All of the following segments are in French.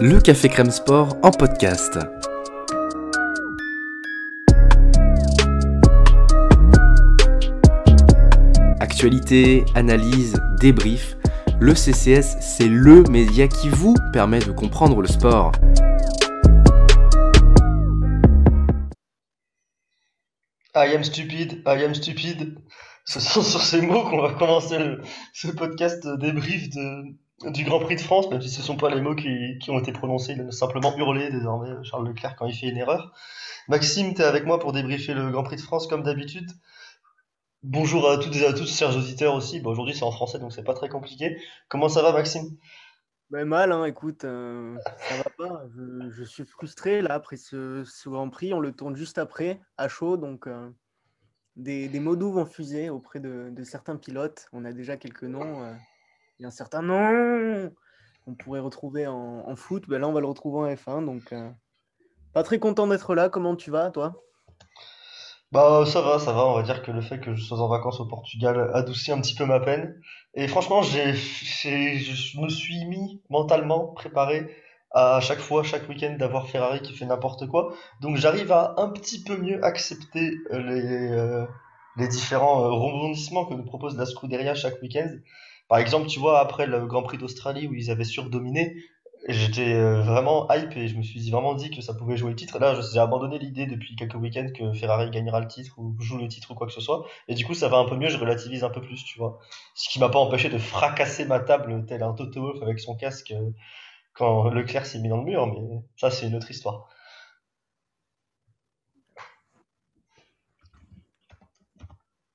le Café Crème Sport en podcast. Actualité, analyse, débrief, le CCS, c'est le média qui vous permet de comprendre le sport. I am stupid, I am stupid. Ce sont sur ces mots qu'on va commencer ce podcast débrief de, du Grand Prix de France, même si ce ne sont pas les mots qui, ont été prononcés, il a simplement hurlé désormais Charles Leclerc quand il fait une erreur. Maxime, tu es avec moi pour débriefer le Grand Prix de France comme d'habitude. Bonjour à toutes et à tous, chers auditeurs aussi. Bon, aujourd'hui c'est en français donc c'est pas très compliqué. Comment ça va Maxime? Ben mal, hein, écoute, euh, ça va pas. Je, suis frustré là après ce, Grand Prix. On le tourne juste après, à chaud, donc euh, des, mots doux vont fuser auprès de, de certains pilotes. On a déjà quelques noms. euh, Il y a un certain nom qu'on pourrait retrouver en, foot. Ben là, on va le retrouver en F1, donc euh, pas très content d'être là. Comment tu vas, toi? Bah ça va, ça va, on va dire que le fait que je sois en vacances au Portugal adoucit un petit peu ma peine. Et franchement, j'ai, je me suis mis mentalement préparé à chaque fois, chaque week-end d'avoir Ferrari qui fait n'importe quoi. Donc j'arrive à un petit peu mieux accepter euh, les, euh, les différents rebondissements que nous propose la Scuderia chaque week-end. Par exemple, tu vois, après le Grand Prix d'Australie où ils avaient surdominé, J'étais euh, vraiment hype et je me suis vraiment dit que ça pouvait jouer le titre. Là, j'ai abandonné l'idée depuis quelques week-ends que Ferrari gagnera le titre ou joue le titre ou quoi que ce soit. Et du coup, ça va un peu mieux, je relativise un peu plus, tu vois. Ce qui m'a pas empêché de fracasser ma table tel un Toto Wolff avec son casque euh, quand Leclerc s'est mis dans le mur, mais ça, c'est une autre histoire.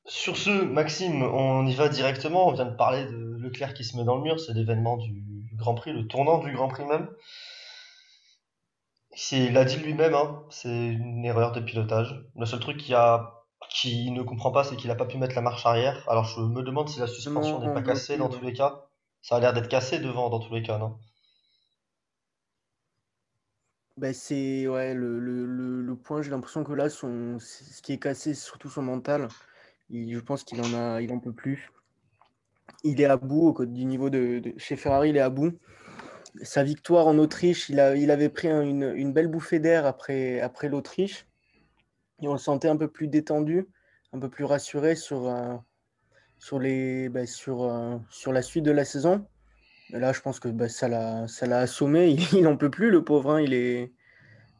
Sur ce, Maxime, on y va directement. On vient de parler de Leclerc qui se met dans le mur. C'est l'événement du Grand Prix, le tournant du Grand Prix même. C'est, il l'a dit lui-même, hein, c'est une erreur de pilotage. Le seul truc qu'il a, ne comprend pas, c'est qu'il n'a pas pu mettre la marche arrière. Alors je me demande si la suspension n'est pas cassée dans tous les cas. Ça a l'air d'être cassé devant dans tous les cas, non? Ben c'est ouais, le, le, le, le point, j'ai l'impression que là, son, ce qui est cassé, c'est surtout son mental. Il- je pense qu'il en a, il en peut plus. Il est à bout au du niveau de, chez Ferrari, il est à bout. Sa victoire en Autriche, il avait pris un- une, belle bouffée d'air après, l'Autriche. Et on le sentait un peu plus détendu, un peu plus rassuré sur, euh, bah, euh, la suite de la saison. Là, je pense que bah, ça l'a, assommé. Il, il en peut plus, le pauvre. hein. Il est,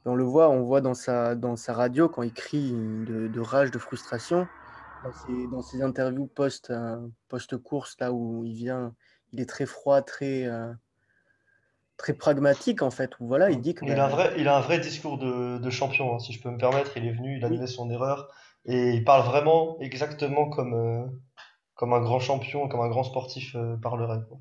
on le voit, on voit dans sa, radio quand il crie de rage, de frustration. Dans ses, dans ses interviews post, euh, post-course, là où il vient, il est très froid, très, euh, très pragmatique en fait. Où voilà, il dit que Il a un vrai, il a un vrai discours de, de champion, hein, si je peux me permettre. Il est venu, il a admet son erreur et il parle vraiment exactement comme, euh, comme un grand champion, comme un grand sportif parlerait, quoi.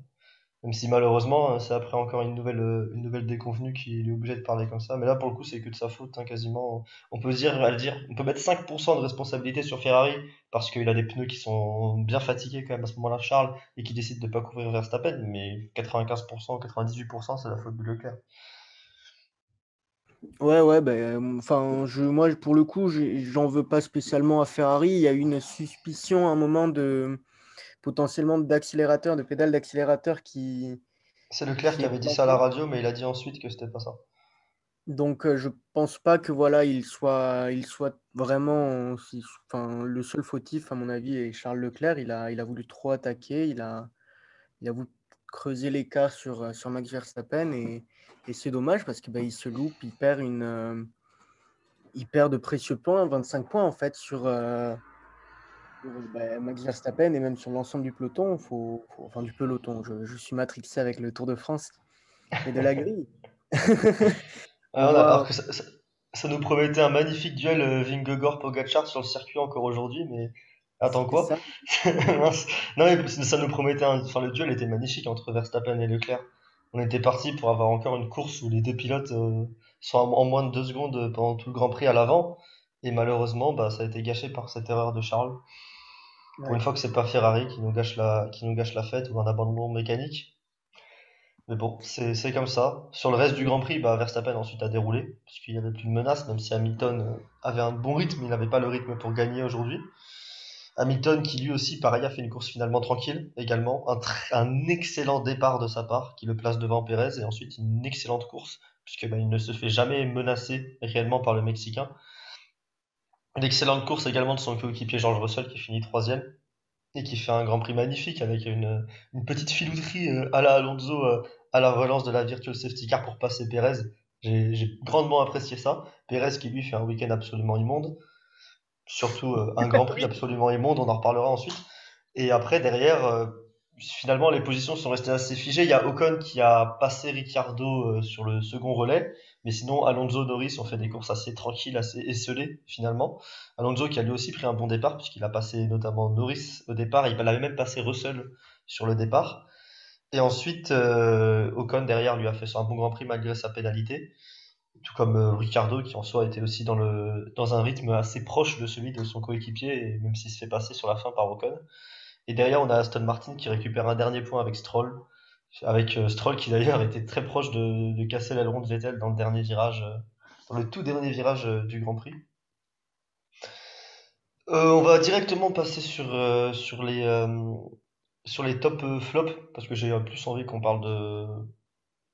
Même si malheureusement, euh, c'est après encore une nouvelle, euh, une nouvelle déconvenue qu'il est obligé de parler comme ça. Mais là, pour le coup, c'est que de sa faute, hein, quasiment. On peut dire, à dire, on peut mettre 5% de responsabilité sur Ferrari parce qu'il a des pneus qui sont bien fatigués quand même à ce moment-là, Charles, et qui décide de pas couvrir Verstappen. Mais 95%, 98%, c'est la faute de Leclerc. ouais, ouais, euh, enfin, je, moi, pour le coup, j'en veux pas spécialement à Ferrari. Il y a une suspicion à un moment de potentiellement d'accélérateur, de pédale d'accélérateur qui, C'est Leclerc qui avait dit ça à la radio, mais il a dit ensuite que c'était pas ça. Donc, euh, je pense pas que voilà, il soit, il soit vraiment, enfin, le seul fautif à mon avis est Charles Leclerc. Il a, il a voulu trop attaquer, il a, il a voulu creuser l'écart sur, sur Max Verstappen et, et c'est dommage parce que bah, il se loupe, il perd une, euh, il perd de précieux points, 25 points en fait sur, euh, sur, bah, Max Verstappen et même sur l'ensemble du peloton. Faut, faut- enfin du peloton. Je, je suis matrixé avec le Tour de France et de la grille. On Alors, que ça, ça- ça nous promettait un magnifique duel euh, Vingegaard-Pogačar sur le circuit encore aujourd'hui, mais attends quoi? Non mais ça nous promettait un... Enfin le duel était magnifique entre Verstappen et Leclerc. On était parti pour avoir encore une course où les deux pilotes euh, sont en, en moins de deux secondes euh, pendant tout le Grand Prix à l'avant. Et malheureusement, bah, ça a été gâché par cette erreur de Charles. Pour une fois que c'est pas Ferrari qui nous gâche la, qui nous gâche la fête ou un abandon mécanique. Mais bon, c'est comme ça. Sur le reste du Grand Prix, bah, Verstappen ensuite a déroulé, parce qu'il n'y avait plus de menace, même si Hamilton euh, avait un bon rythme, il n'avait pas le rythme pour gagner aujourd'hui. Hamilton qui lui aussi, pareil, a fait une course finalement tranquille également. Un, un excellent départ de sa part qui le place devant Pérez et ensuite une excellente course puisque ben, il ne se fait jamais menacer réellement par le Mexicain. Une excellente course également de son coéquipier George Russell qui finit troisième et qui fait un Grand Prix magnifique avec une, une petite filouterie euh, à la Alonso euh, à la relance de la Virtual Safety Car pour passer Pérez. J'ai grandement apprécié ça. Pérez qui lui fait un week-end absolument immonde. Surtout euh, un Grand Prix absolument immonde, on en reparlera ensuite. Et après, derrière, finalement, les positions sont restées assez figées. Il y a Ocon qui a passé Ricciardo sur le second relais. Mais sinon, Alonso, Norris ont fait des courses assez tranquilles, assez esselées finalement. Alonso qui a lui aussi pris un bon départ puisqu'il a passé notamment Norris au départ, il avait même passé Russell sur le départ. Et ensuite, euh, Ocon derrière lui a fait un bon Grand Prix malgré sa pénalité, tout comme euh, Ricciardo qui en soi était aussi dans, le, dans un rythme assez proche de celui de son coéquipier, même s'il se fait passer sur la fin par Ocon. Et derrière, on a Aston Martin qui récupère un dernier point avec Stroll, avec euh, Stroll qui d'ailleurs était très proche de, casser l'aileron de Vettel dans le dernier virage, euh, dans le tout dernier virage euh, du Grand Prix. on va directement passer sur, sur les, sur les top flops, parce que j'ai plus envie qu'on parle de,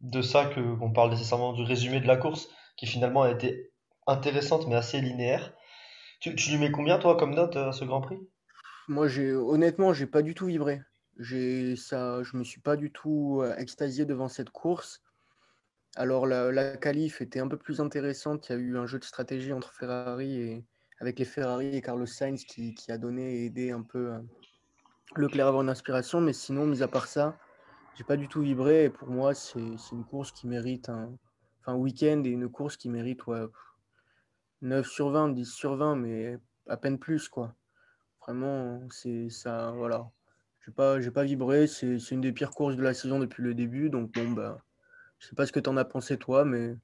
de ça que qu'on parle nécessairement du résumé de la course, qui finalement a été intéressante mais assez linéaire. Tu, tu lui mets combien toi comme note à ce Grand Prix? Moi, j'ai honnêtement, j'ai pas du tout vibré. Ça, je me suis pas du tout extasié devant cette course. Alors la, la qualif était un peu plus intéressante. Il y a eu un jeu de stratégie entre Ferrari et avec les Ferrari et Carlos Sainz qui, qui a donné et aidé un peu Leclerc à avoir une inspiration. Mais sinon, mis à part ça, j'ai pas du tout vibré. Pour moi, c'est une course qui mérite un, enfin, week-end et une course qui mérite ouais, 9 sur 20, 10 sur 20, mais à peine plus quoi. Vraiment, c'est ça, voilà. J'ai pas, j'ai pas vibré. C'est, une des pires courses de la saison depuis le début. Donc bon, bah, je sais pas ce que tu en as pensé toi, mais.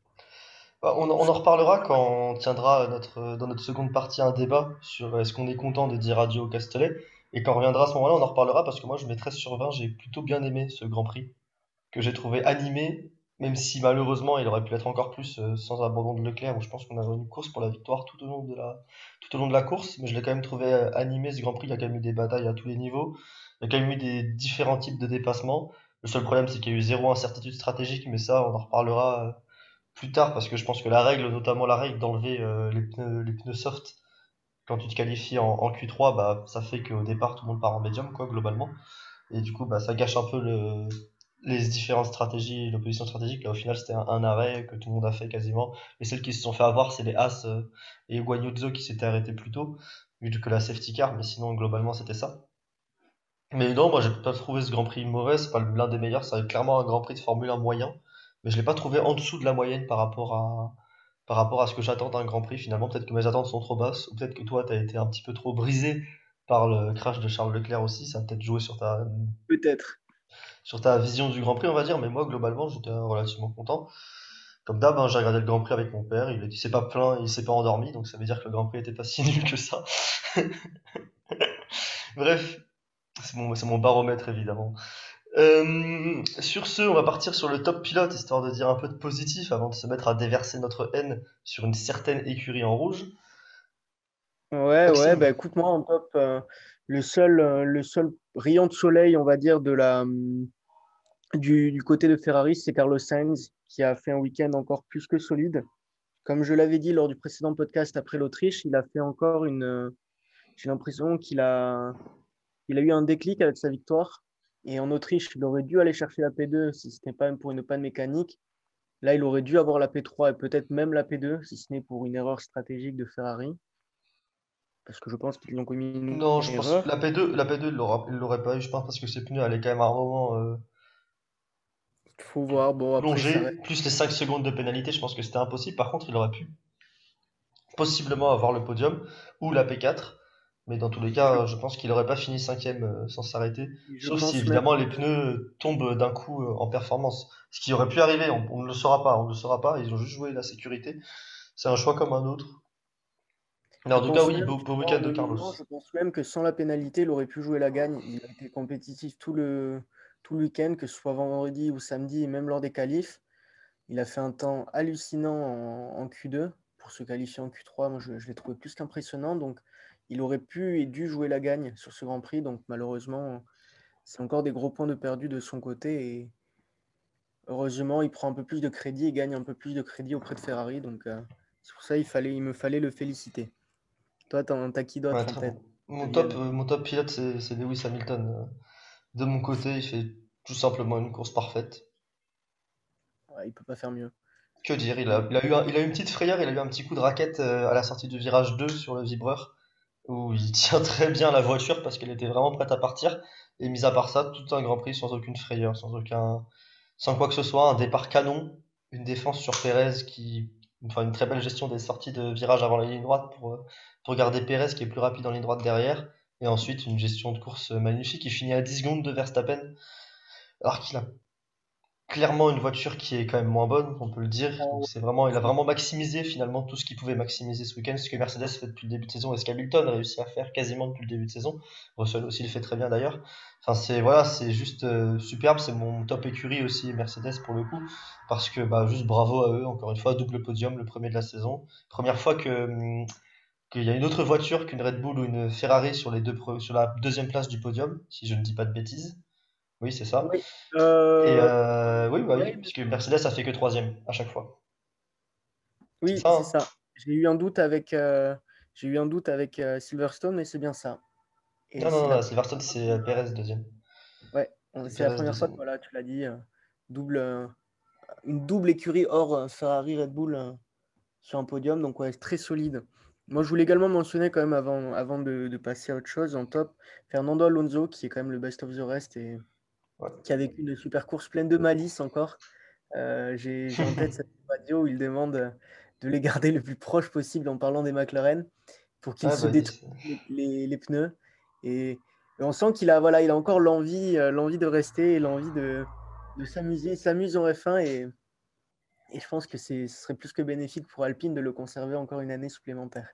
Bah, on, en reparlera quand on tiendra notre, dans notre seconde partie un débat sur est-ce qu'on est content de dire adieu au Castellet? Et quand on reviendra à ce moment-là, on en reparlera parce que moi je mets 13 sur 20. J'ai plutôt bien aimé ce Grand Prix que j'ai trouvé animé, même si malheureusement il aurait pu être encore plus euh, sans abandon de Leclerc. Où je pense qu'on avait une course pour la victoire tout au long de la, tout au long de la course. Mais je l'ai quand même trouvé euh, animé ce Grand Prix. Il y a quand même eu des batailles à tous les niveaux. Il y a quand même eu des différents types de dépassements. Le seul problème, c'est qu'il y a eu zéro incertitude stratégique, mais ça, on en reparlera euh, plus tard, parce que je pense que la règle, notamment la règle d'enlever euh, les pneus, les pneus soft quand tu te qualifies en, Q3, bah, ça fait qu'au départ, tout le monde part en médium, quoi, globalement. Et du coup, bah, ça gâche un peu le, les différentes stratégies, l'opposition stratégique. Là, au final, c'était un, arrêt que tout le monde a fait quasiment. Et celles qui se sont fait avoir, c'est les As euh, et Guanyuzzo qui s'étaient arrêtés plus tôt, vu que la safety car, mais sinon, globalement, c'était ça. Mais non, moi j'ai pas trouvé ce Grand Prix mauvais, c'est pas l'un des meilleurs, c'est clairement un Grand Prix de Formule 1 moyen, mais je l'ai pas trouvé en dessous de la moyenne par rapport à, par rapport à ce que j'attends d'un Grand Prix finalement. Peut-être que mes attentes sont trop basses, ou peut-être que toi tu as été un petit peu trop brisé par le crash de Charles Leclerc aussi, ça a peut-être joué sur ta, peut-être, sur ta vision du Grand Prix, on va dire, mais moi globalement j'étais relativement content. Comme d'hab, hein, j'ai regardé le Grand Prix avec mon père, il, il s'est pas plaint, il s'est pas endormi, donc ça veut dire que le Grand Prix était pas si nul que ça. Bref, c'est mon, mon, baromètre, évidemment. Euh, sur ce, on va partir sur le top pilote, histoire de dire un peu de positif avant de se mettre à déverser notre haine sur une certaine écurie en rouge. Ouais, ouais, bah écoute, moi en top, euh, le, seul, euh, le seul rayon de soleil, on va dire, de la, du, du côté de Ferrari, c'est Carlos Sainz, qui a fait un week-end encore plus que solide. Comme je l'avais dit lors du précédent podcast après l'Autriche, il a fait encore une. J'ai l'impression qu'il a, il a eu un déclic avec sa victoire. Et en Autriche, il aurait dû aller chercher la P2 si ce n'est pas pour une panne mécanique. Là, il aurait dû avoir la P3 et peut-être même la P2 si ce n'est pour une erreur stratégique de Ferrari. Parce que je pense qu'ils ont commis une Non, je pense que la P2, la P2 il ne l'aurait pas eu, je pense, parce que ses pneus allaient quand même à un moment. Euh, faut voir. Bon, après, plus les 5 secondes de pénalité, je pense que c'était impossible. Par contre, il aurait pu possiblement avoir le podium ou la P4. Mais dans tous les cas, je pense qu'il n'aurait pas fini cinquième euh, sans s'arrêter. Sauf si évidemment les pneus tombent d'un coup euh, en performance. Ce qui aurait pu arriver, on, ne le saura pas. On ne le saura pas. Ils ont juste joué la sécurité. C'est un choix comme un autre. Mais en tout cas, oui, beau, week-end de Carlos. Je pense même que sans la pénalité, il aurait pu jouer la gagne. Il a été compétitif tout le, tout le week-end, que ce soit vendredi ou samedi, et même lors des qualifs. Il a fait un temps hallucinant en, Q2. Pour se qualifier en Q3, moi, je, je l'ai trouvé plus qu'impressionnant. Donc, il aurait pu et dû jouer la gagne sur ce Grand Prix. Donc malheureusement, c'est encore des gros points de perdu de son côté. Et heureusement, il prend un peu plus de crédit et gagne un peu plus de crédit auprès de Ferrari. Donc euh, c'est pour ça fallait, il me fallait le féliciter. Toi, t'as qui d'autre en tête? mon top, euh, mon top pilote, c'est Lewis Hamilton. Euh. De mon côté, il fait tout simplement une course parfaite. Ouais, il peut pas faire mieux. Que dire, il a, il a eu il a une petite frayeur, il a eu un petit coup de raquette à la sortie du virage 2 sur le vibreur où il tient très bien la voiture parce qu'elle était vraiment prête à partir. Et mis à part ça, tout un Grand Prix sans aucune frayeur, sans aucun, sans quoi que ce soit, un départ canon, une défense sur Pérez qui, enfin une très belle gestion des sorties de virage avant la ligne droite pour, pour garder Pérez qui est plus rapide en ligne droite derrière. Et ensuite une gestion de course magnifique. Il finit à 10 secondes de Verstappen alors qu'il a clairement une voiture qui est quand même moins bonne, on peut le dire. C'est vraiment, il a vraiment maximisé finalement tout ce qu'il pouvait maximiser ce week-end, ce que Mercedes fait depuis le début de saison et ce qu'Hamilton a réussi à faire quasiment depuis le début de saison. Russell aussi le fait très bien d'ailleurs. Enfin c'est voilà, c'est juste euh, superbe, c'est mon top écurie aussi Mercedes pour le coup, parce que bah juste bravo à eux encore une fois, double podium, le premier de la saison, première fois que hum, qu'il y a une autre voiture qu'une Red Bull ou une Ferrari sur les deux sur la deuxième place du podium, si je ne dis pas de bêtises. Oui, c'est ça. Oui, euh, Et euh, oui, bah oui, puisque Mercedes a fait que troisième à chaque fois. Oui, c'est ça. Hein. J'ai eu un doute avec, euh, j'ai eu un doute avec Silverstone, mais c'est bien ça. non, non, non, Silverstone, c'est Perez deuxième. Ouais, c'est la première fois que voilà, tu l'as dit, double, une double écurie hors Ferrari Red Bull sur un podium, donc ouais, très solide. Moi, je voulais également mentionner quand même avant, avant de, de, passer à autre chose en top, Fernando Alonso, qui est quand même le best of the rest et qui a vécu une super course pleine de malice encore. Euh, j'ai en tête cette radio où il demande de les garder le plus proche possible en parlant des McLaren pour qu'ils ah, se bah, détruisent les, les, pneus. Et, on sent qu'il a, voilà, il a encore l'envie, euh, l'envie de rester et l'envie de, de s'amuser. Il s'amuse en F1 et, et je pense que ce serait plus que bénéfique pour Alpine de le conserver encore une année supplémentaire.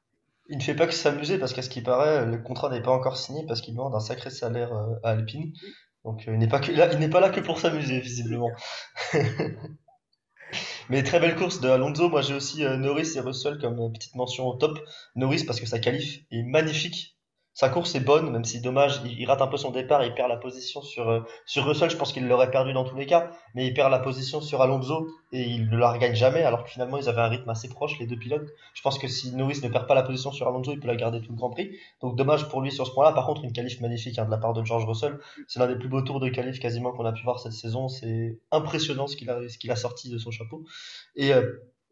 Il ne fait pas que s'amuser parce qu'à ce qui paraît, le contrat n'est pas encore signé parce qu'il demande un sacré salaire euh, à Alpine. Donc euh, il n'est pas là, il n'est pas là que pour s'amuser visiblement. Mais très belle course de Alonso. Moi j'ai aussi euh, Norris et Russell comme euh, petite mention au top. Norris parce que sa qualif est magnifique sa course est bonne, même si dommage, il, rate un peu son départ, il perd la position sur, euh, sur Russell, je pense qu'il l'aurait perdu dans tous les cas, mais il perd la position sur Alonso et il ne la regagne jamais, alors que finalement ils avaient un rythme assez proche, les deux pilotes. Je pense que si Norris ne perd pas la position sur Alonso, il peut la garder tout le Grand Prix. Donc dommage pour lui sur ce point-là. Par contre, une qualif magnifique hein, de la part de George Russell. C'est l'un des plus beaux tours de qualif quasiment qu'on a pu voir cette saison. C'est impressionnant ce qu'il a, sorti de son chapeau. Et euh,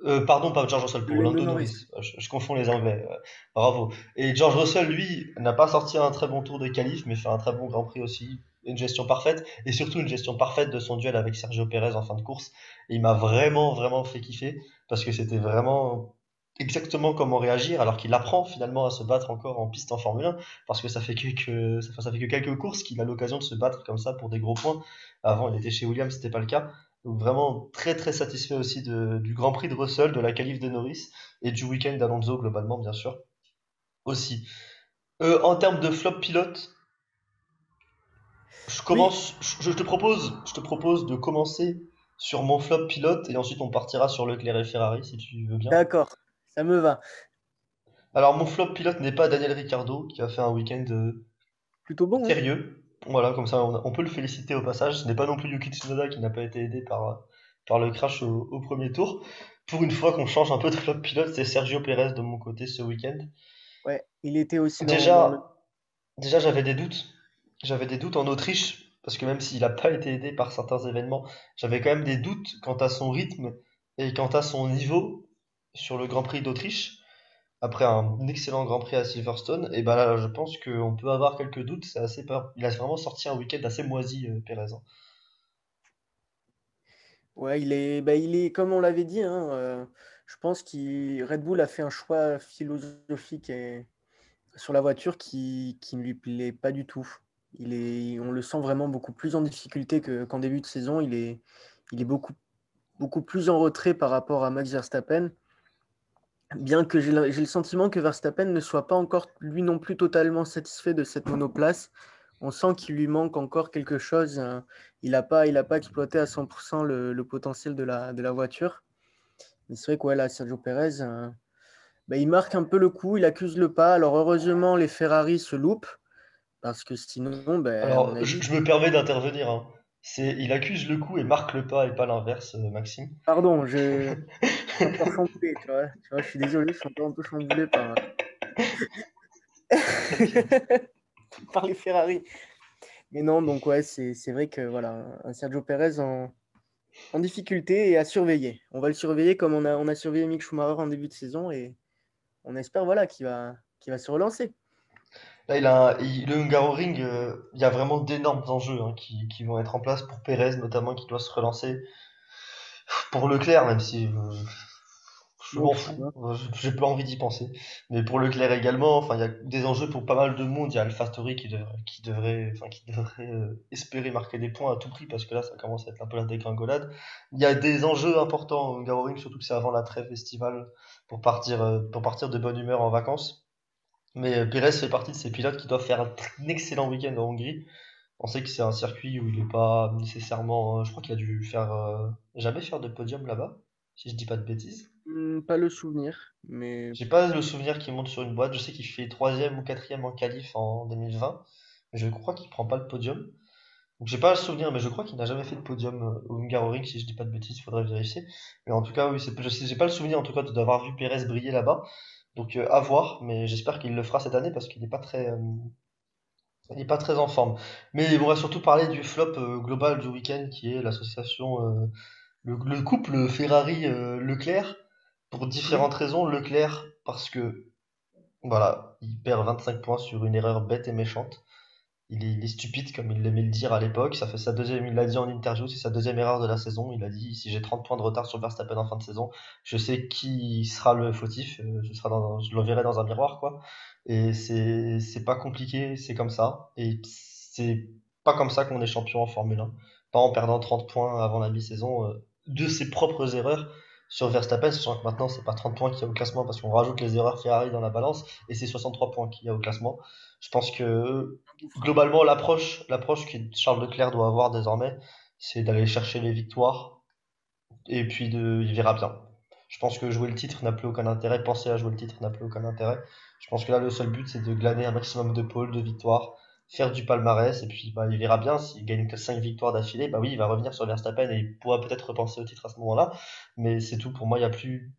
euh, pardon, pas George Russell, pour Lando Norris. Je, confonds les Anglais. Euh, bravo. Et George Russell, lui, n'a pas sorti un très bon tour de qualif, mais fait un très bon Grand Prix aussi. Une gestion parfaite, et surtout une gestion parfaite de son duel avec Sergio Perez en fin de course. Et il m'a vraiment, vraiment fait kiffer, parce que c'était vraiment exactement comment réagir, alors qu'il apprend finalement à se battre encore en piste en Formule 1, parce que ça fait que, ça fait que quelques courses qu'il a l'occasion de se battre comme ça pour des gros points. Avant, il était chez Williams, c'était pas le cas. Donc vraiment très très satisfait aussi de, du Grand Prix de Russell, de la qualif de Norris et du week-end d'Alonso globalement bien sûr aussi. Euh, en termes de flop pilote, je commence, je, te propose, je te propose de commencer sur mon flop pilote et ensuite on partira sur Leclerc et Ferrari si tu veux bien. D'accord, ça me va. Alors mon flop pilote n'est pas Daniel Ricciardo qui a fait un week-end euh, plutôt bon. Hein. Sérieux. Voilà, comme ça, on, peut le féliciter au passage. Ce n'est pas non plus Yuki Tsunoda qui n'a pas été aidé par, par le crash au, premier tour. Pour une fois qu'on change un peu de flop pilote, c'est Sergio Perez de mon côté ce week-end. Ouais, il était aussi déjà, déjà j'avais des doutes. J'avais des doutes en Autriche parce que même s'il n'a pas été aidé par certains événements, j'avais quand même des doutes quant à son rythme et quant à son niveau sur le Grand Prix d'Autriche après un excellent Grand Prix à Silverstone, et ben là, je pense qu'on peut avoir quelques doutes. C'est assez. Il a vraiment sorti un week-end assez moisi, euh, Perez. Hein. Ouais, il est, bah, il est comme on l'avait dit. Hein, euh, je pense que Red Bull a fait un choix philosophique sur la voiture qui, qui ne lui plaît pas du tout. Il est, on le sent vraiment beaucoup plus en difficulté qu'en début de saison. Il est, il est beaucoup, beaucoup plus en retrait par rapport à Max Verstappen bien que j'ai le sentiment que Verstappen ne soit pas encore lui non plus totalement satisfait de cette monoplace. On sent qu'il lui manque encore quelque chose. Hein. Il n'a pas, il pas exploité à 100% le, potentiel de la, de la voiture. Mais c'est vrai que là, Sergio Perez, hein, bah, il marque un peu le coup, il accuse le pas. Alors heureusement, les Ferrari se loupent, parce que sinon, ben, Alors, je, je me permets d'intervenir. hein. C'est, il accuse le coup et marque le pas et pas l'inverse, euh, Maxime. Pardon, je je suis encore chamboulé, tu vois. Tu vois, je suis désolé, je suis encore un peu chamboulé par, par les Ferrari. Mais non, donc ouais, c'est vrai que voilà, un Sergio Perez en, en difficulté et à surveiller. On va le surveiller comme on a, on a surveillé Mick Schumacher en début de saison et on espère voilà, qu'il va, qu'il va se relancer. Là, il a, un- il- le Hungaroring, euh, il y a vraiment d'énormes enjeux hein, qui, qui vont être en place pour Pérez, notamment, qui doit se relancer. Pour Leclerc, même si euh, je m'en fous, euh, j'ai pas envie d'y penser. Mais pour Leclerc également, enfin, il y a des enjeux pour pas mal de monde. Il y a AlphaTauri qui devrait, qui devrait, enfin, qui devrait euh, espérer marquer des points à tout prix parce que là, ça commence à être un peu la dégringolade. Il y a des enjeux importants au Hungaroring, surtout que c'est avant la trêve estivale pour partir, euh, pour partir de bonne humeur en vacances. Mais euh, Pérez fait partie de ces pilotes qui doivent faire un, excellent week-end en Hongrie. On sait que c'est un circuit où il n'est pas nécessairement. euh, je crois qu'il a dû faire euh, jamais faire de podium là-bas, si je dis pas de bêtises. Hmm, Pas le souvenir, mais J'ai pas le souvenir qu'il monte sur une boîte. Je sais qu'il fait troisième ou quatrième en qualif en 2020, mais je crois qu'il prend pas le podium. Donc j'ai pas le souvenir, mais je crois qu'il n'a jamais fait de podium au Hungaroring, si je dis pas de bêtises, il faudrait vérifier. Mais en tout cas, oui, j'ai pas le souvenir en tout cas d'avoir vu Pérez briller là-bas. Donc euh, à voir, mais j'espère qu'il le fera cette année parce qu'il n'est pas très, euh, il est pas très en forme. Mais on va surtout parler du flop euh, global du week-end qui est l'association, euh, le, le couple Ferrari-Leclerc pour oui. différentes raisons. Leclerc parce que voilà, il perd 25 points sur une erreur bête et méchante. Il est, il est stupide comme il aimait le dire à l'époque. Ça fait sa deuxième, il l'a dit en interview, c'est sa deuxième erreur de la saison. Il a dit si j'ai 30 points de retard sur Verstappen en fin de saison, je sais qui sera le fautif. euh, Ce sera dans, je l'enverrai dans un miroir quoi. Et c'est c'est pas compliqué, c'est comme ça. Et c'est pas comme ça qu'on est champion en Formule 1. Pas en perdant 30 points avant la mi-saison euh, de ses propres erreurs sur Verstappen, sachant que maintenant c'est pas 30 points qu'il y a au classement parce qu'on rajoute les erreurs Ferrari dans la balance et c'est 63 points qu'il y a au classement. Je pense que globalement, l'approche, l'approche que Charles Leclerc doit avoir désormais, c'est d'aller chercher les victoires et puis de, il verra bien. Je pense que jouer le titre n'a plus aucun intérêt, penser à jouer le titre n'a plus aucun intérêt. Je pense que là, le seul but, c'est de glaner un maximum de pôles, de victoires, faire du palmarès, et puis bah, il verra bien s'il gagne que 5 victoires d'affilée, bah oui, il va revenir sur Verstappen et il pourra peut-être repenser au titre à ce moment-là. Mais c'est tout, pour moi, il n'y a plus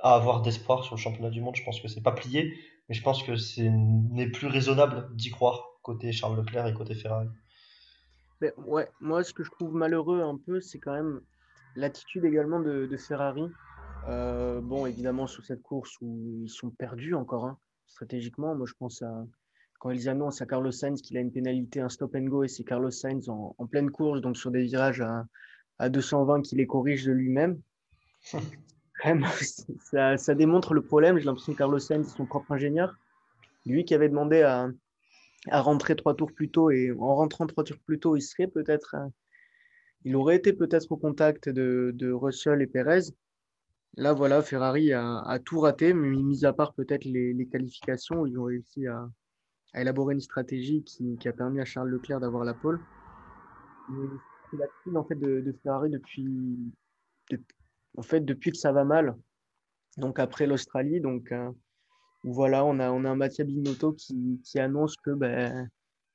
à avoir d'espoir sur le championnat du monde. Je pense que c'est pas plié, mais je pense que c'est n'est plus raisonnable d'y croire côté Charles Leclerc et côté Ferrari. Mais ouais, moi, ce que je trouve malheureux un peu, c'est quand même l'attitude également de, Ferrari. Euh, bon, évidemment, sur cette course où ils sont perdus encore, hein, stratégiquement. Moi, je pense à quand ils annoncent à Carlos Sainz qu'il a une pénalité, un stop and go, et c'est Carlos Sainz en, en pleine course, donc sur des virages à, à 220 qui les corrige de lui-même. Ça, ça démontre le problème. J'ai l'impression que Carlos Sainz son propre ingénieur. Lui qui avait demandé à, à rentrer trois tours plus tôt, et en rentrant trois tours plus tôt, il serait peut-être, euh, il aurait été peut-être au contact de, de Russell et Perez. Là, voilà, Ferrari a, a tout raté, mais mis à part peut-être les, les qualifications, où ils ont réussi à, à élaborer une stratégie qui, qui a permis à Charles Leclerc d'avoir la pole. C'est la crise en fait de, de Ferrari depuis, de- en fait, depuis que ça va mal. Donc après l'Australie, donc euh, voilà, on a, on a un Mattia Binotto qui, qui annonce que ben,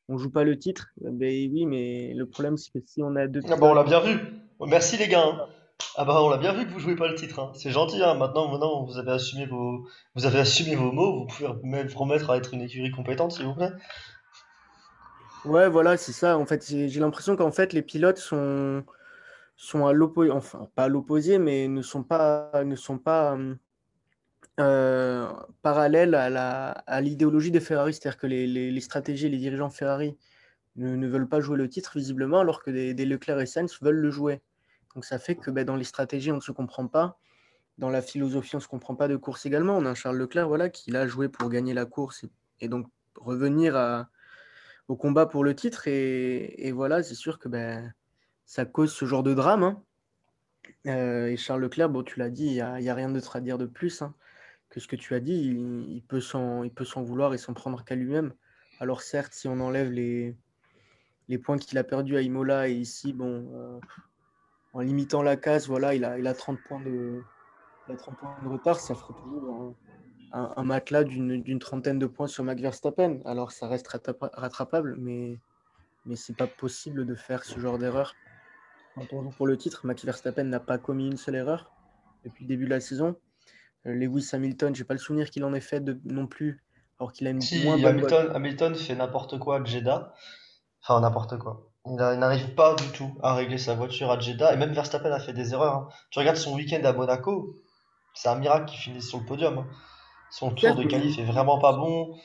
on joue pas le titre. Ben oui, mais le problème c'est que si on a deux Ah bah on l'a bien vu. Merci les gars. Ah bah on l'a bien vu que vous jouez pas le titre. hein. C'est gentil. Hein. Maintenant, maintenant vous avez assumé vos, mots. Vous pouvez remettre, remettre à être une écurie compétente, s'il vous plaît. ouais, voilà, c'est ça. En fait, j'ai l'impression qu'en fait les pilotes sont à l'opposé, enfin pas à l'opposé, mais ne sont pas ne sont pas hum, euh, parallèles à la à l'idéologie des Ferrari, c'est-à-dire que les, stratégies, les dirigeants Ferrari ne, ne veulent pas jouer le titre visiblement, alors que des, des Leclerc et Sainz veulent le jouer. Donc ça fait que ben, dans les stratégies, on ne se comprend pas. Dans la philosophie, on ne se comprend pas de course également. On a Charles Leclerc voilà, qui l'a joué pour gagner la course et, donc revenir au combat pour le titre. Et, voilà, c'est sûr que ben, ça cause ce genre de drame. hein. Euh, et Charles Leclerc, tu l'as dit, il n'y a, rien d'autre à dire de plus hein, que ce que tu as dit. Il, peut s'en, vouloir et s'en prendre qu'à lui-même. Alors certes, si on enlève les, les points qu'il a perdus à Imola et ici, bon, euh, en limitant la casse, voilà, il a, il a 30 points de, il a 30 points de retard, ça ferait toujours un, un, matelas d'une trentaine de points sur Max Verstappen. Alors ça reste rattrapable, mais, mais c'est pas possible de faire ce genre d'erreur. Quand on joue pour le titre, Max Verstappen n'a pas commis une seule erreur depuis le début de la saison. Euh, Lewis Hamilton, j'ai pas le souvenir qu'il en ait fait non plus, alors qu'il a une si, Hamilton, Hamilton fait n'importe quoi à Jeddah. Enfin, n'importe quoi. Il n'arrive pas du tout à régler sa voiture à Jeddah. Et même Verstappen a fait des erreurs. Hein. Tu regardes son week-end à Monaco, c'est un miracle qu'il finisse sur le podium. Hein. Son tour de qualif est vraiment pas bon.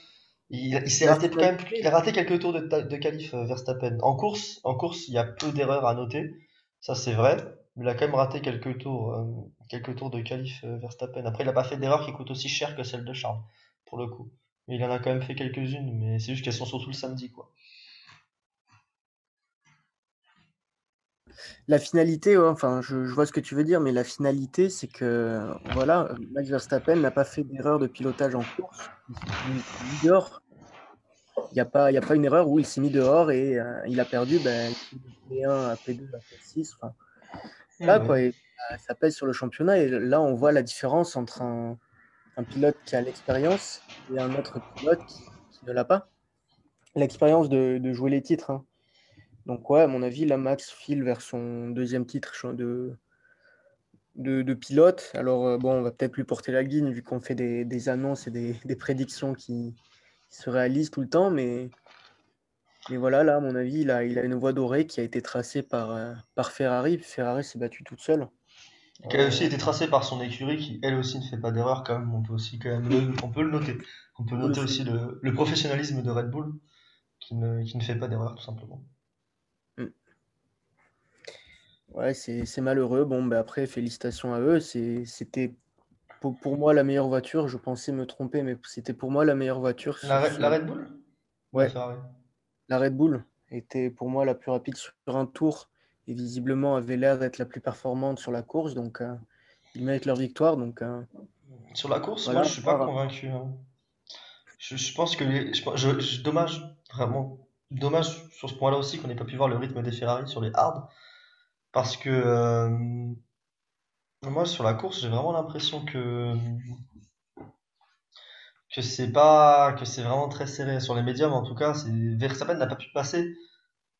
Il, s'est raté quand même, il a raté quelques tours de, de qualif euh, Verstappen. En course, en course, il y a peu d'erreurs à noter. Ça, c'est vrai. Mais il a quand même raté quelques tours, euh, quelques tours de qualif euh, Verstappen. Après, il n'a pas fait d'erreur qui coûte aussi cher que celle de Charles, pour le coup. Mais il en a quand même fait quelques-unes, mais c'est juste qu'elles sont surtout le samedi, quoi. La finalité, enfin, je, vois ce que tu veux dire, mais la finalité, c'est que voilà, Max Verstappen n'a pas fait d'erreur de pilotage en course. Il s'est mis dehors. Il n'y a, pas, a pas une erreur où il s'est mis dehors et euh, il a perdu ben, P1 à P2 à P6. là, quoi, ça pèse sur le championnat. Et là, on voit la différence entre un, pilote qui a l'expérience et un autre pilote qui, ne l'a pas. L'expérience de, jouer les titres. Hein. Donc ouais, à mon avis, la Max file vers son deuxième titre de, de, pilote. Alors euh, bon, on va peut-être lui porter la guine vu qu'on fait des, annonces et des, prédictions qui, se réalisent tout le temps, mais, mais voilà, là, à mon avis, il a, il a une voie dorée qui a été tracée par, euh, par Ferrari. Ferrari s'est battu toute seule. Qui a aussi été tracée par son écurie qui, elle aussi, ne fait pas d'erreur quand même. On peut aussi quand même le, on peut le noter. On peut noter aussi le, le professionnalisme de Red Bull qui ne, qui ne fait pas d'erreur tout simplement. Ouais, c'est malheureux. Bon, ben après, félicitations à eux. C'était pour, moi la meilleure voiture. Je pensais me tromper, mais c'était pour moi la meilleure voiture. La, Red Bull? Ouais, la Red Bull était pour moi la plus rapide sur un tour et visiblement avait l'air d'être la plus performante sur la course. Donc, euh, ils méritent leur victoire. Donc, euh, Sur la course, moi, je suis pas convaincu. Hein. Je, pense que les, je, dommage, vraiment, dommage sur ce point-là aussi qu'on n'ait pas pu voir le rythme des Ferrari sur les hards. Parce que euh, moi, sur la course, j'ai vraiment l'impression que c'est pas que c'est vraiment très serré sur les médiums. En tout cas, c'est Verstappen n'a pas pu passer,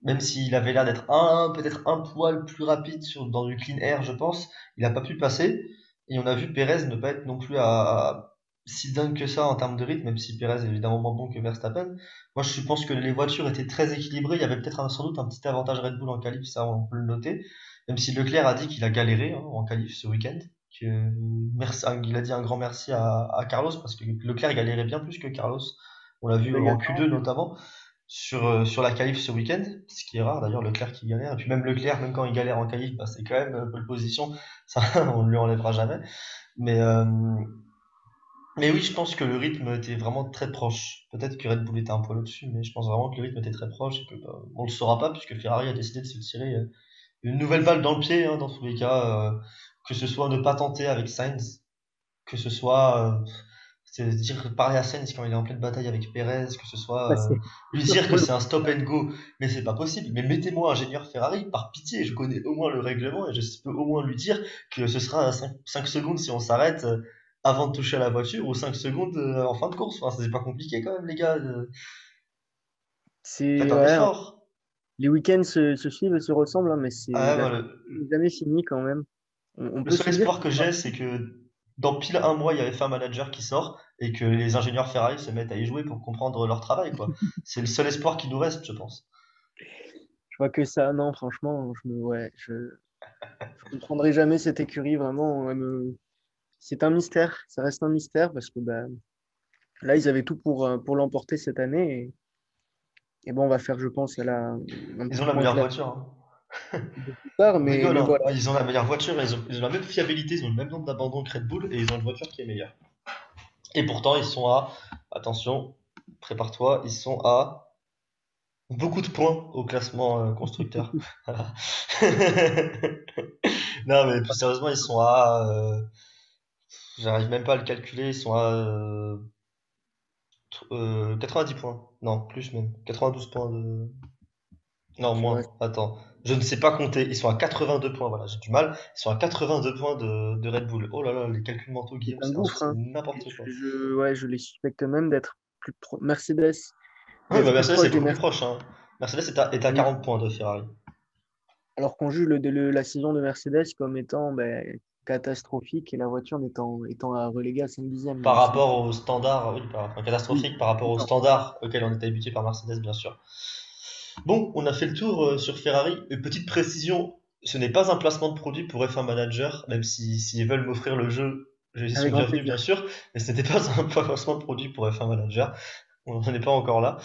même s'il avait l'air d'être un peut-être un poil plus rapide dans du clean air, je pense. Il n'a pas pu passer. Et on a vu Perez ne pas être non plus à, si dingue que ça en termes de rythme, même si Perez est évidemment moins bon que Verstappen. Moi, je pense que les voitures étaient très équilibrées. Il y avait peut-être sans doute un petit avantage Red Bull en qualif, ça on peut le noter. Même si Leclerc a dit qu'il a galéré hein, en qualif ce week-end. Que, merci, il a dit un grand merci à, à Carlos parce que Leclerc galérait bien plus que Carlos. On l'a vu en Q2 notamment sur, euh, sur la qualif ce week-end, ce qui est rare d'ailleurs, Leclerc qui galère. Et puis même Leclerc, même quand il galère en qualif, bah, c'est quand même euh, pole position, ça on ne lui enlèvera jamais. Mais, euh, mais oui, je pense que le rythme était vraiment très proche. Peut-être que Red Bull était un poil au-dessus, mais je pense vraiment que le rythme était très proche et que bah, on le saura pas puisque Ferrari a décidé de se tirer une nouvelle balle dans le pied hein, dans tous les cas. que ce soit ne pas tenter avec Sainz, que ce soit c'est dire parler à Sainz quand il est en pleine bataille avec Perez, que ce soit lui dire que c'est un stop and go, mais c'est pas possible. Mais mettez-moi ingénieur Ferrari, par pitié, je connais au moins le règlement et je peux au moins lui dire que ce sera 5 secondes si on s'arrête avant de toucher à la voiture ou 5 secondes euh, en fin de course. Enfin, c'est pas compliqué quand même, les gars. C'est Les week-ends se, suivent et se ressemblent, hein, mais c'est ah jamais fini quand même. le seul espoir que j'ai, c'est que dans pile un mois, il y avait un manager qui sort et que les ingénieurs Ferrari se mettent à y jouer pour comprendre leur travail. c'est le seul espoir qui nous reste, je pense. Je vois que ça, non, franchement, je me, ouais, je, je comprendrai jamais cette écurie vraiment. Me c'est un mystère, ça reste un mystère parce que bah, là, ils avaient tout pour, euh, pour l'emporter cette année. Et, bon, on va faire, je pense, à la. Ils ont la meilleure voiture. Hein. mais, Ils ont la meilleure voiture, ils ont, la même fiabilité, ils ont le même nombre d'abandons que Red Bull et ils ont une voiture qui est meilleure. Et pourtant, ils sont à. Attention, prépare-toi, ils sont à beaucoup de points au classement euh, constructeur. non, mais plus sérieusement, ils sont à. Euh, J'arrive même pas à le calculer, ils sont à 90 euh, points. Non, plus même. 92 points de. Non, moins. Attends. Je ne sais pas compter. Ils sont à 82 points. Voilà, j'ai du mal. Ils sont à 82 points de, de Red Bull. Oh là là, les calculs mentaux, c'est un- hein. c'est n'importe quoi. Je, ouais, je les suspecte même d'être plus pro- Mercedes. Oui, bah Mercedes proche est des beaucoup plus Mer- proche. Hein. Mercedes est à, est à Oui. 40 points de Ferrari. Alors qu'on juge le, le- la saison de Mercedes comme étant ben, catastrophique et la voiture étant, étant à reléguer à 5 dixièmes. Par rapport au standard, oui, par, enfin, catastrophique par rapport au standard auquel on était habitué par Mercedes, bien sûr. Bon, on a fait le tour euh, sur Ferrari. Une petite précision, ce n'est pas un placement de produit pour F1 Manager, même si s'ils veulent m'offrir le jeu, je suis bienvenu, bien sûr, mais ce n'était pas un placement de produit pour F1 Manager. On n'en est pas encore là.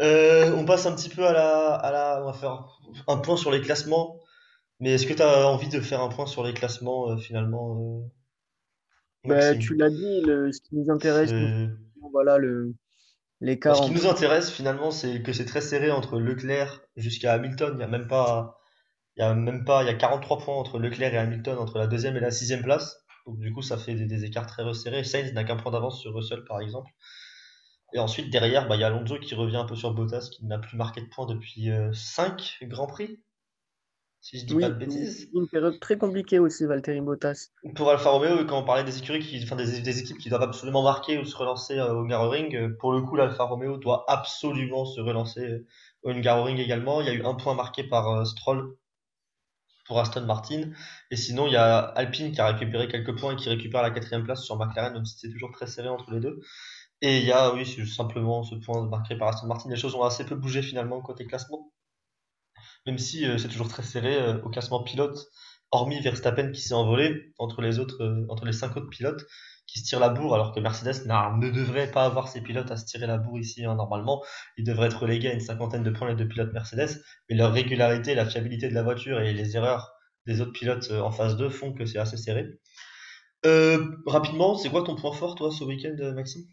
Euh, on passe un petit peu à la, à la, on va faire un point sur les classements. Mais est-ce que tu as envie de faire un point sur les classements euh, finalement, euh, Maxime? tu l'as dit, le, ce qui nous intéresse, nous, voilà le, Bah, ce qui nous intéresse finalement, c'est que c'est très serré entre Leclerc jusqu'à Hamilton. Il y a même pas, il y a même pas, il y a 43 points entre Leclerc et Hamilton, entre la deuxième et la sixième place. Donc du coup, ça fait des, des écarts très resserrés. Sainz n'a qu'un point d'avance sur Russell, par exemple. Et ensuite, derrière, bah, il y a Alonso qui revient un peu sur Bottas, qui n'a plus marqué de points depuis 5 Grands Prix, si je dis Oui, pas de bêtises. une période très compliquée aussi, Valtteri Bottas. Pour Alfa Romeo, quand on parlait des écuries qui, enfin des, des équipes qui doivent absolument marquer ou se relancer euh, au Hungaroring, euh, pour le coup, l'Alfa Romeo doit absolument se relancer euh, au Hungaroring également. Il y a eu un point marqué par Stroll pour Aston Martin. Et sinon, il y a Alpine qui a récupéré quelques points et qui récupère la quatrième place sur McLaren, même si c'est toujours très serré entre les deux. Et il y a, oui, c'est simplement ce point marqué par Aston Martin. Les choses ont assez peu bougé finalement côté classement. Même si euh, c'est toujours très serré euh, au classement pilote, hormis Verstappen qui s'est envolé entre les autres, euh, entre les cinq autres pilotes qui se tirent la bourre, alors que Mercedes ne devrait pas avoir ses pilotes à se tirer la bourre ici hein, normalement. Ils devraient être relégués à une cinquantaine de points les deux pilotes Mercedes, mais leur régularité, la fiabilité de la voiture et les erreurs des autres pilotes en phase 2 font que c'est assez serré. Rapidement, c'est quoi ton point fort toi ce week-end, Maxime?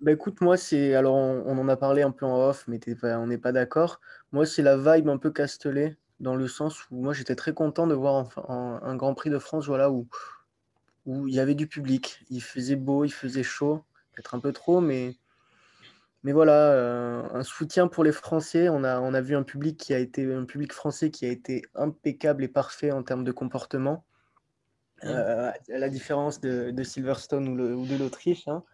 Bah écoute, moi, c'est. Alors, on, on en a parlé un peu en off, mais t'es pas- on n'est pas d'accord. Moi, c'est la vibe un peu Castellet, dans le sens où moi, j'étais très content de voir enfin, un, un Grand Prix de France voilà, où, où il y avait du public. Il faisait beau, il faisait chaud, peut-être un peu trop, mais, mais voilà, euh, un soutien pour les Français. On a, on a vu un public qui a été, un public français qui a été impeccable et parfait en termes de comportement. Euh, à la différence de, de Silverstone ou, le- ou de l'Autriche, hein.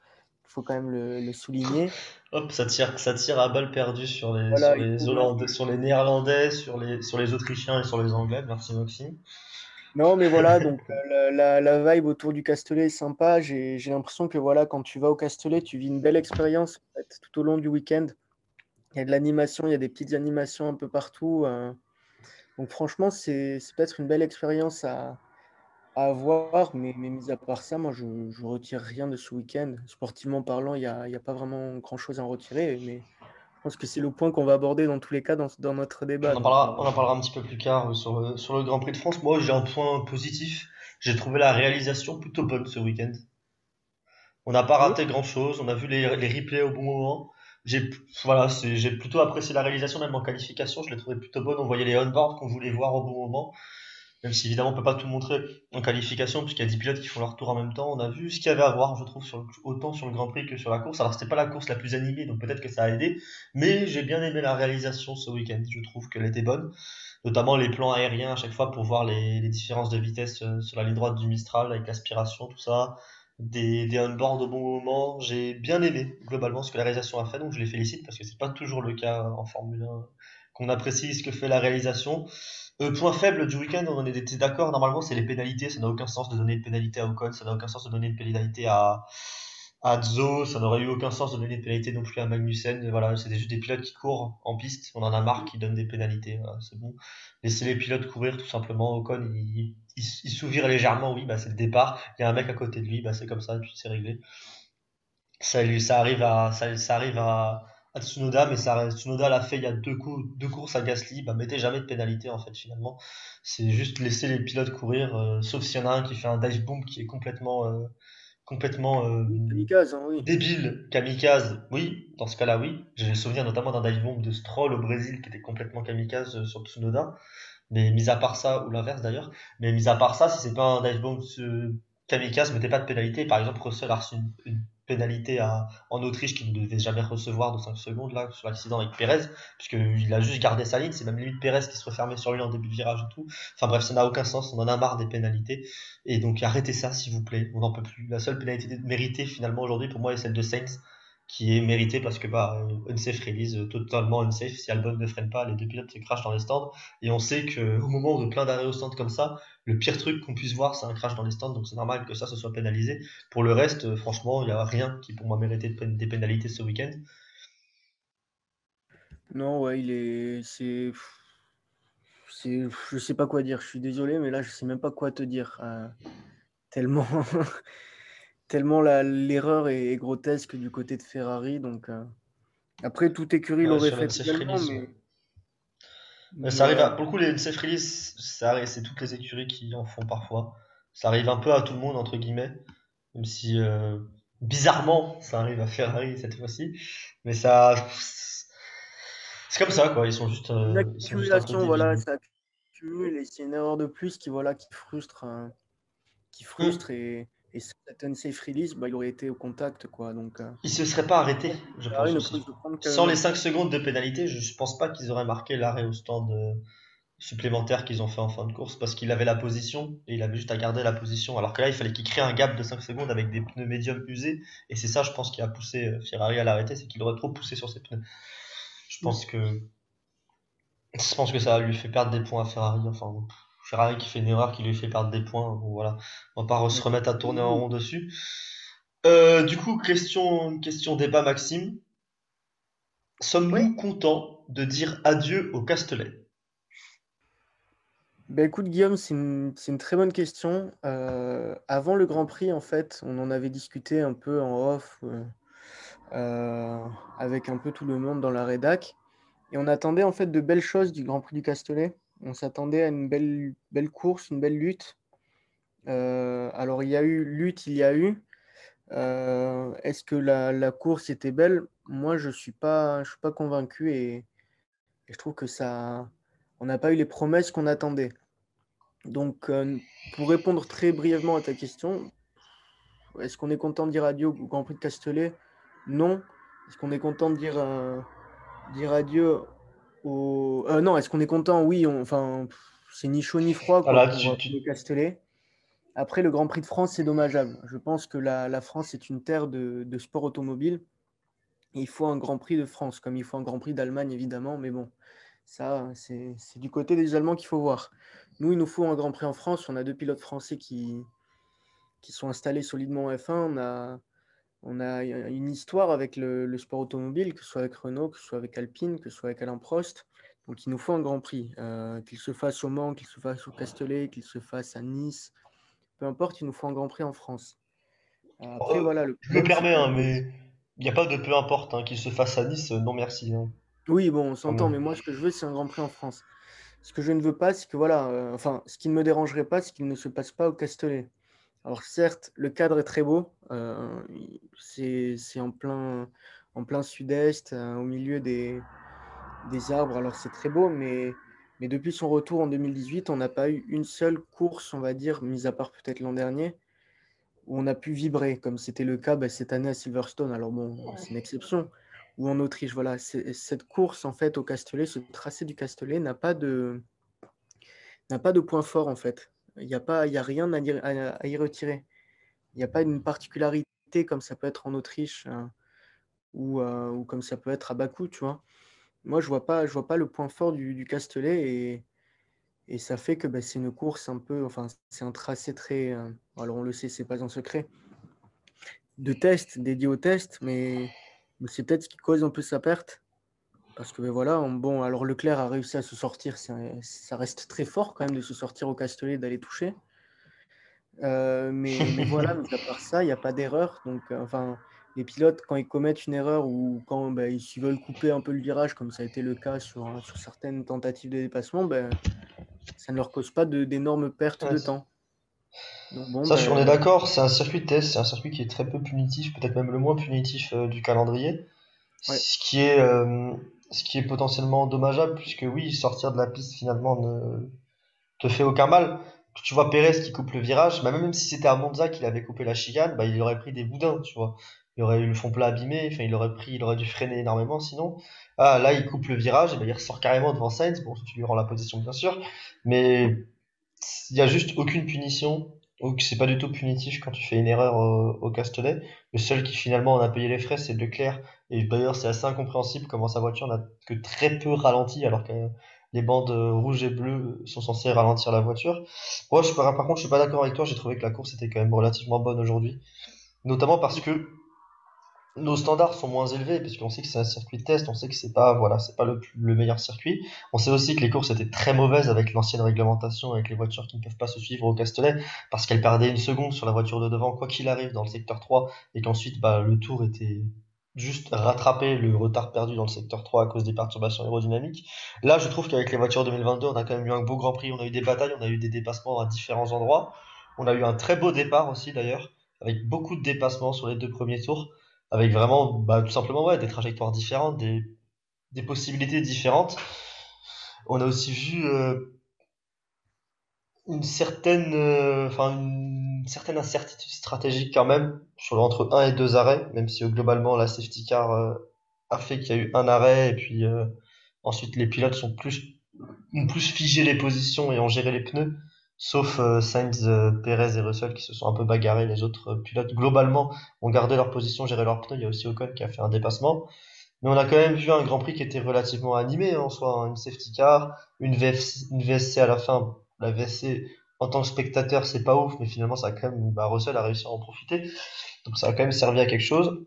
Il faut quand même le, le souligner. Hop, ça tire, ça tire à balles perdues sur les, Voilà, sur les faut- Hollandais, sur les Néerlandais, sur les, sur les Autrichiens et sur les Anglais. Merci Maxime. Non, mais voilà, donc euh, la, la, la vibe autour du Castellet est sympa. J'ai j'ai l'impression que voilà, quand tu vas au Castellet, tu vis une belle expérience en fait, tout au long du week-end. Il y a de l'animation, il y a des petites animations un peu partout. euh. Donc franchement, c'est peut-être une belle expérience à, à avoir, mais, mais mis à part ça, moi, je ne retire rien de ce week-end. Sportivement parlant, il n'y a, y a pas vraiment grand-chose à en retirer, mais je pense que c'est le point qu'on va aborder dans tous les cas dans, dans notre débat. On en parlera, euh, on en parlera un petit peu plus tard euh, sur le, sur le Grand Prix de France. Moi, j'ai un point positif. J'ai trouvé la réalisation plutôt bonne ce week-end. On n'a pas raté grand-chose. On a vu les, les replays au bon moment. J'ai, voilà, plutôt apprécié la réalisation, même en qualification. Je l'ai trouvé plutôt bonne. On voyait les on-board qu'on voulait voir au bon moment. Même si évidemment on peut pas tout montrer en qualification, puisqu'il y a 10 pilotes qui font leur tour en même temps. On a vu ce qu'il y avait à voir, je trouve, autant sur le Grand Prix que sur la course. Alors c'était pas la course la plus animée, donc peut-être que ça a aidé. Mais j'ai bien aimé la réalisation ce week-end. Je trouve qu'elle était bonne. Notamment les plans aériens à chaque fois pour voir les, les différences de vitesse euh, sur la ligne droite du Mistral avec l'aspiration, tout ça. Des, des on-board au bon moment. J'ai bien aimé globalement ce que la réalisation a fait, donc je les félicite parce que c'est pas toujours le cas en Formule 1 qu'on apprécie ce que fait la réalisation. Euh, point faible du week-end, on était d'accord, normalement c'est les pénalités, ça n'a aucun sens de donner une pénalité à Ocon, ça n'a aucun sens de donner une pénalité à, à Zo, ça n'aurait eu aucun sens de donner une pénalité non plus à Magnussen, voilà, c'est juste des pilotes qui courent en piste, on en a marre qui donnent des pénalités, c'est bon. Laissez les pilotes courir tout simplement, Ocon il, il, légèrement, oui, bah c'est le départ, il y a un mec à côté de lui, bah c'est comme ça, et puis c'est réglé. Ça, lui, ça arrive à, ça, ça arrive à, à Tsunoda, mais ça, Tsunoda l'a fait il y a deux, coups, deux courses à Gasly, bah mettez jamais de pénalité en fait finalement. C'est juste laisser les pilotes courir, euh, sauf s'il y en a un qui fait un dive bomb qui est complètement, euh, complètement euh, kamikaze, hein, oui. débile, kamikaze. Oui, dans ce cas-là, oui. J'ai le souvenir notamment d'un dive bomb de Stroll au Brésil qui était complètement kamikaze euh, sur Tsunoda. Mais mis à part ça, ou l'inverse d'ailleurs, mais mis à part ça, si c'est pas un dive bomb Kamikaze mettait pas de pénalité. Par exemple, Russell a reçu une, pénalité en Autriche qu'il ne devait jamais recevoir de 5 secondes là, sur l'accident avec Perez, puisqu'il a juste gardé sa ligne. C'est même limite Perez qui se refermait sur lui en début de virage et tout. Enfin bref, ça n'a aucun sens. On en a marre des pénalités. Et donc arrêtez ça, s'il vous plaît. On n'en peut plus. La seule pénalité méritée finalement aujourd'hui pour moi est celle de Sainz qui est mérité parce que bah, Unsafe release euh, totalement unsafe. Si Albon ne freine pas, les deux pilotes se crachent dans les stands. Et on sait qu'au moment de plein d'arrêts au stand comme ça, le pire truc qu'on puisse voir, c'est un crash dans les stands. Donc c'est normal que ça se soit pénalisé. Pour le reste, euh, franchement, il n'y a rien qui pour moi méritait des pénalités ce week-end. Non, ouais, il est. C'est. Je sais pas quoi dire. Je suis désolé, mais là, je sais même pas quoi te dire. Euh, tellement. tellement l'erreur est, grotesque du côté de Ferrari. Donc, euh, après, tout écurie l'aurait fait également, mais... ça arrive pour le coup, les safe release, c'est toutes les écuries qui en font parfois. Ça arrive un peu à tout le monde, entre guillemets. Même si, euh, bizarrement, ça arrive à Ferrari cette fois-ci. Mais ça. C'est comme ça, quoi. Ils sont juste. Euh, une accumulation, voilà, ça accumule et c'est une erreur de plus qui, voilà, qui frustre. qui frustre et et cette unsafe release, bah, il aurait été au contact. Quoi, donc, euh... Il se serait pas arrêté, je pense. Sans les 5 secondes de pénalité, je ne pense pas qu'ils auraient marqué l'arrêt au stand euh, supplémentaire qu'ils ont fait en fin de course parce qu'il avait la position et il avait juste à garder la position. Alors que là, il fallait qu'il crée un gap de 5 secondes avec des pneus médiums usés. Et c'est ça, je pense, qui a poussé euh, Ferrari à l'arrêter, c'est qu'il aurait trop poussé sur ses pneus. Je pense que. Je pense que ça lui fait perdre des points à Ferrari. Enfin, Ferrari qui fait une erreur qui lui fait perdre des points. voilà, on va pas se remettre à tourner en rond dessus. Euh, du coup, question, question débat, Maxime. Sommes-nous contents de dire adieu au Castellet? Ben écoute Guillaume, c'est une, très bonne question. Euh, avant le Grand Prix, en fait, on en avait discuté un peu en off euh, avec un peu tout le monde dans la rédac. Et on attendait en fait de belles choses du Grand Prix du Castellet. On s'attendait à une belle, belle course, une belle lutte. Euh, alors, il y a eu lutte, il y a eu. Euh, est-ce que la, course était belle? Moi, je ne suis, pas, suis pas convaincu et, je trouve que ça. On n'a pas eu les promesses qu'on attendait. Donc, euh, pour répondre très brièvement à ta question, est-ce qu'on est content de dire adieu au Grand Prix de Castellet? Non. Est-ce qu'on est content de dire, dire adieu euh, non, est-ce qu'on est content? Oui, enfin, c'est ni chaud ni froid pour, le Castellet. Après, le Grand Prix de France, c'est dommageable. Je pense que la, France est une terre de, sport automobile. il faut un Grand Prix de France, comme il faut un Grand Prix d'Allemagne, évidemment. Mais bon, ça, c'est du côté des Allemands qu'il faut voir. Nous, il nous faut un Grand Prix en France. On a deux pilotes français qui, qui sont installés solidement en F1. On a, on a une histoire avec le, sport automobile, que ce soit avec Renault, que ce soit avec Alpine, que ce soit avec Alain Prost. Donc il nous faut un Grand Prix, euh, qu'il se fasse au Mans, qu'il se fasse au Castellet, qu'il se fasse à Nice, peu importe, il nous faut un Grand Prix en France. Après, voilà, je me permets, hein, mais il n'y a pas de peu importe hein, qu'il se fasse à Nice, non merci. Hein. Oui, bon, on s'entend, mais moi ce que je veux, c'est un Grand Prix en France. Ce que je ne veux pas, c'est que voilà, euh, enfin, ce qui ne me dérangerait pas, c'est qu'il ne se passe pas au Castellet. Alors certes, le cadre est très beau. Euh, c'est en plein, en plein sud-est, euh, au milieu des, des arbres. Alors c'est très beau, mais, mais depuis son retour en 2018, on n'a pas eu une seule course, on va dire, mis à part peut-être l'an dernier, où on a pu vibrer, comme c'était le cas bah, cette année à Silverstone. Alors bon, c'est une exception. Ou en Autriche, voilà. Cette course, en fait, au Castellet, ce tracé du Castellet n'a pas de n'a pas de point fort, en fait. Il n'y a, pas, y a rien à, y retirer. Il n'y a pas une particularité comme ça peut être en Autriche hein, euh, ou, comme ça peut être à Bakou, tu vois. Moi, je ne vois, pas, vois pas le point fort du, Castellet et, ça fait que bah, c'est une course un peu, enfin, c'est un tracé très, euh, alors on le sait, c'est pas un secret, de test, dédié au test, mais c'est peut-être ce qui cause un peu sa perte. Parce que ben voilà, bon, alors Leclerc a réussi à se sortir, ça reste très fort quand même de se sortir au Castellet, d'aller toucher. Euh, mais, voilà, à part ça, il n'y a pas d'erreur. Donc, euh, enfin, les pilotes, quand ils commettent une erreur ou quand ben, ils veulent couper un peu le virage, comme ça a été le cas sur, sur certaines tentatives de dépassement, ben, ça ne leur cause pas d'énormes pertes de temps. Donc, ça, on est d'accord, c'est un circuit de test, c'est un circuit qui est très peu punitif, peut-être même le moins punitif euh, du calendrier. Ce qui est ce qui est potentiellement dommageable, puisque oui, sortir de la piste finalement ne te fait aucun mal. tu vois Pérez qui coupe le virage, bah, même si c'était à Monza qu'il avait coupé la chicane, bah, il aurait pris des boudins, tu vois. Il aurait eu le fond plat abîmé, enfin, il aurait pris, il aurait dû freiner énormément sinon. Ah, là, il coupe le virage, et bah, il ressort carrément devant Sainz, bon, tu lui rends la position, bien sûr, mais il n'y a juste aucune punition, ou c'est pas du tout punitif quand tu fais une erreur au, au Castellet. Le seul qui finalement en a payé les frais, c'est Leclerc, et d'ailleurs, c'est assez incompréhensible comment sa voiture n'a que très peu ralenti, alors que les bandes rouges et bleues sont censées ralentir la voiture. Moi, je, par, contre, je suis pas d'accord avec toi. J'ai trouvé que la course était quand même relativement bonne aujourd'hui. Notamment parce que nos standards sont moins élevés, puisqu'on sait que c'est un circuit de test, on sait que c'est pas, voilà, c'est pas le, le, meilleur circuit. On sait aussi que les courses étaient très mauvaises avec l'ancienne réglementation, avec les voitures qui ne peuvent pas se suivre au Castellet, parce qu'elles perdaient une seconde sur la voiture de devant, quoi qu'il arrive, dans le secteur 3, et qu'ensuite, bah, le tour était juste rattraper le retard perdu dans le secteur 3 à cause des perturbations aérodynamiques. Là, je trouve qu'avec les voitures 2022, on a quand même eu un beau Grand Prix, on a eu des batailles, on a eu des dépassements à différents endroits. On a eu un très beau départ aussi d'ailleurs, avec beaucoup de dépassements sur les deux premiers tours, avec vraiment bah, tout simplement des trajectoires différentes, des, des possibilités différentes. On a aussi vu euh, une certaine, euh, enfin une certaine incertitude stratégique quand même sur entre 1 et 2 arrêts, même si euh, globalement la safety car euh, a fait qu'il y a eu un arrêt et puis ensuite les pilotes sont plus ont plus figé les positions et ont géré les pneus, sauf Sainz, Perez et Russell qui se sont un peu bagarrés. Les autres pilotes globalement ont gardé leur position, géré leurs pneus. Il y a aussi Ocon qui a fait un dépassement. Mais on a quand même vu un Grand Prix qui était relativement animé en soi, hein. une safety car, une, une VSC à la fin la VSC en tant que spectateur, c'est pas ouf, mais finalement, ça a quand même, bah, Russell a réussi à en profiter. Donc ça a quand même servi à quelque chose.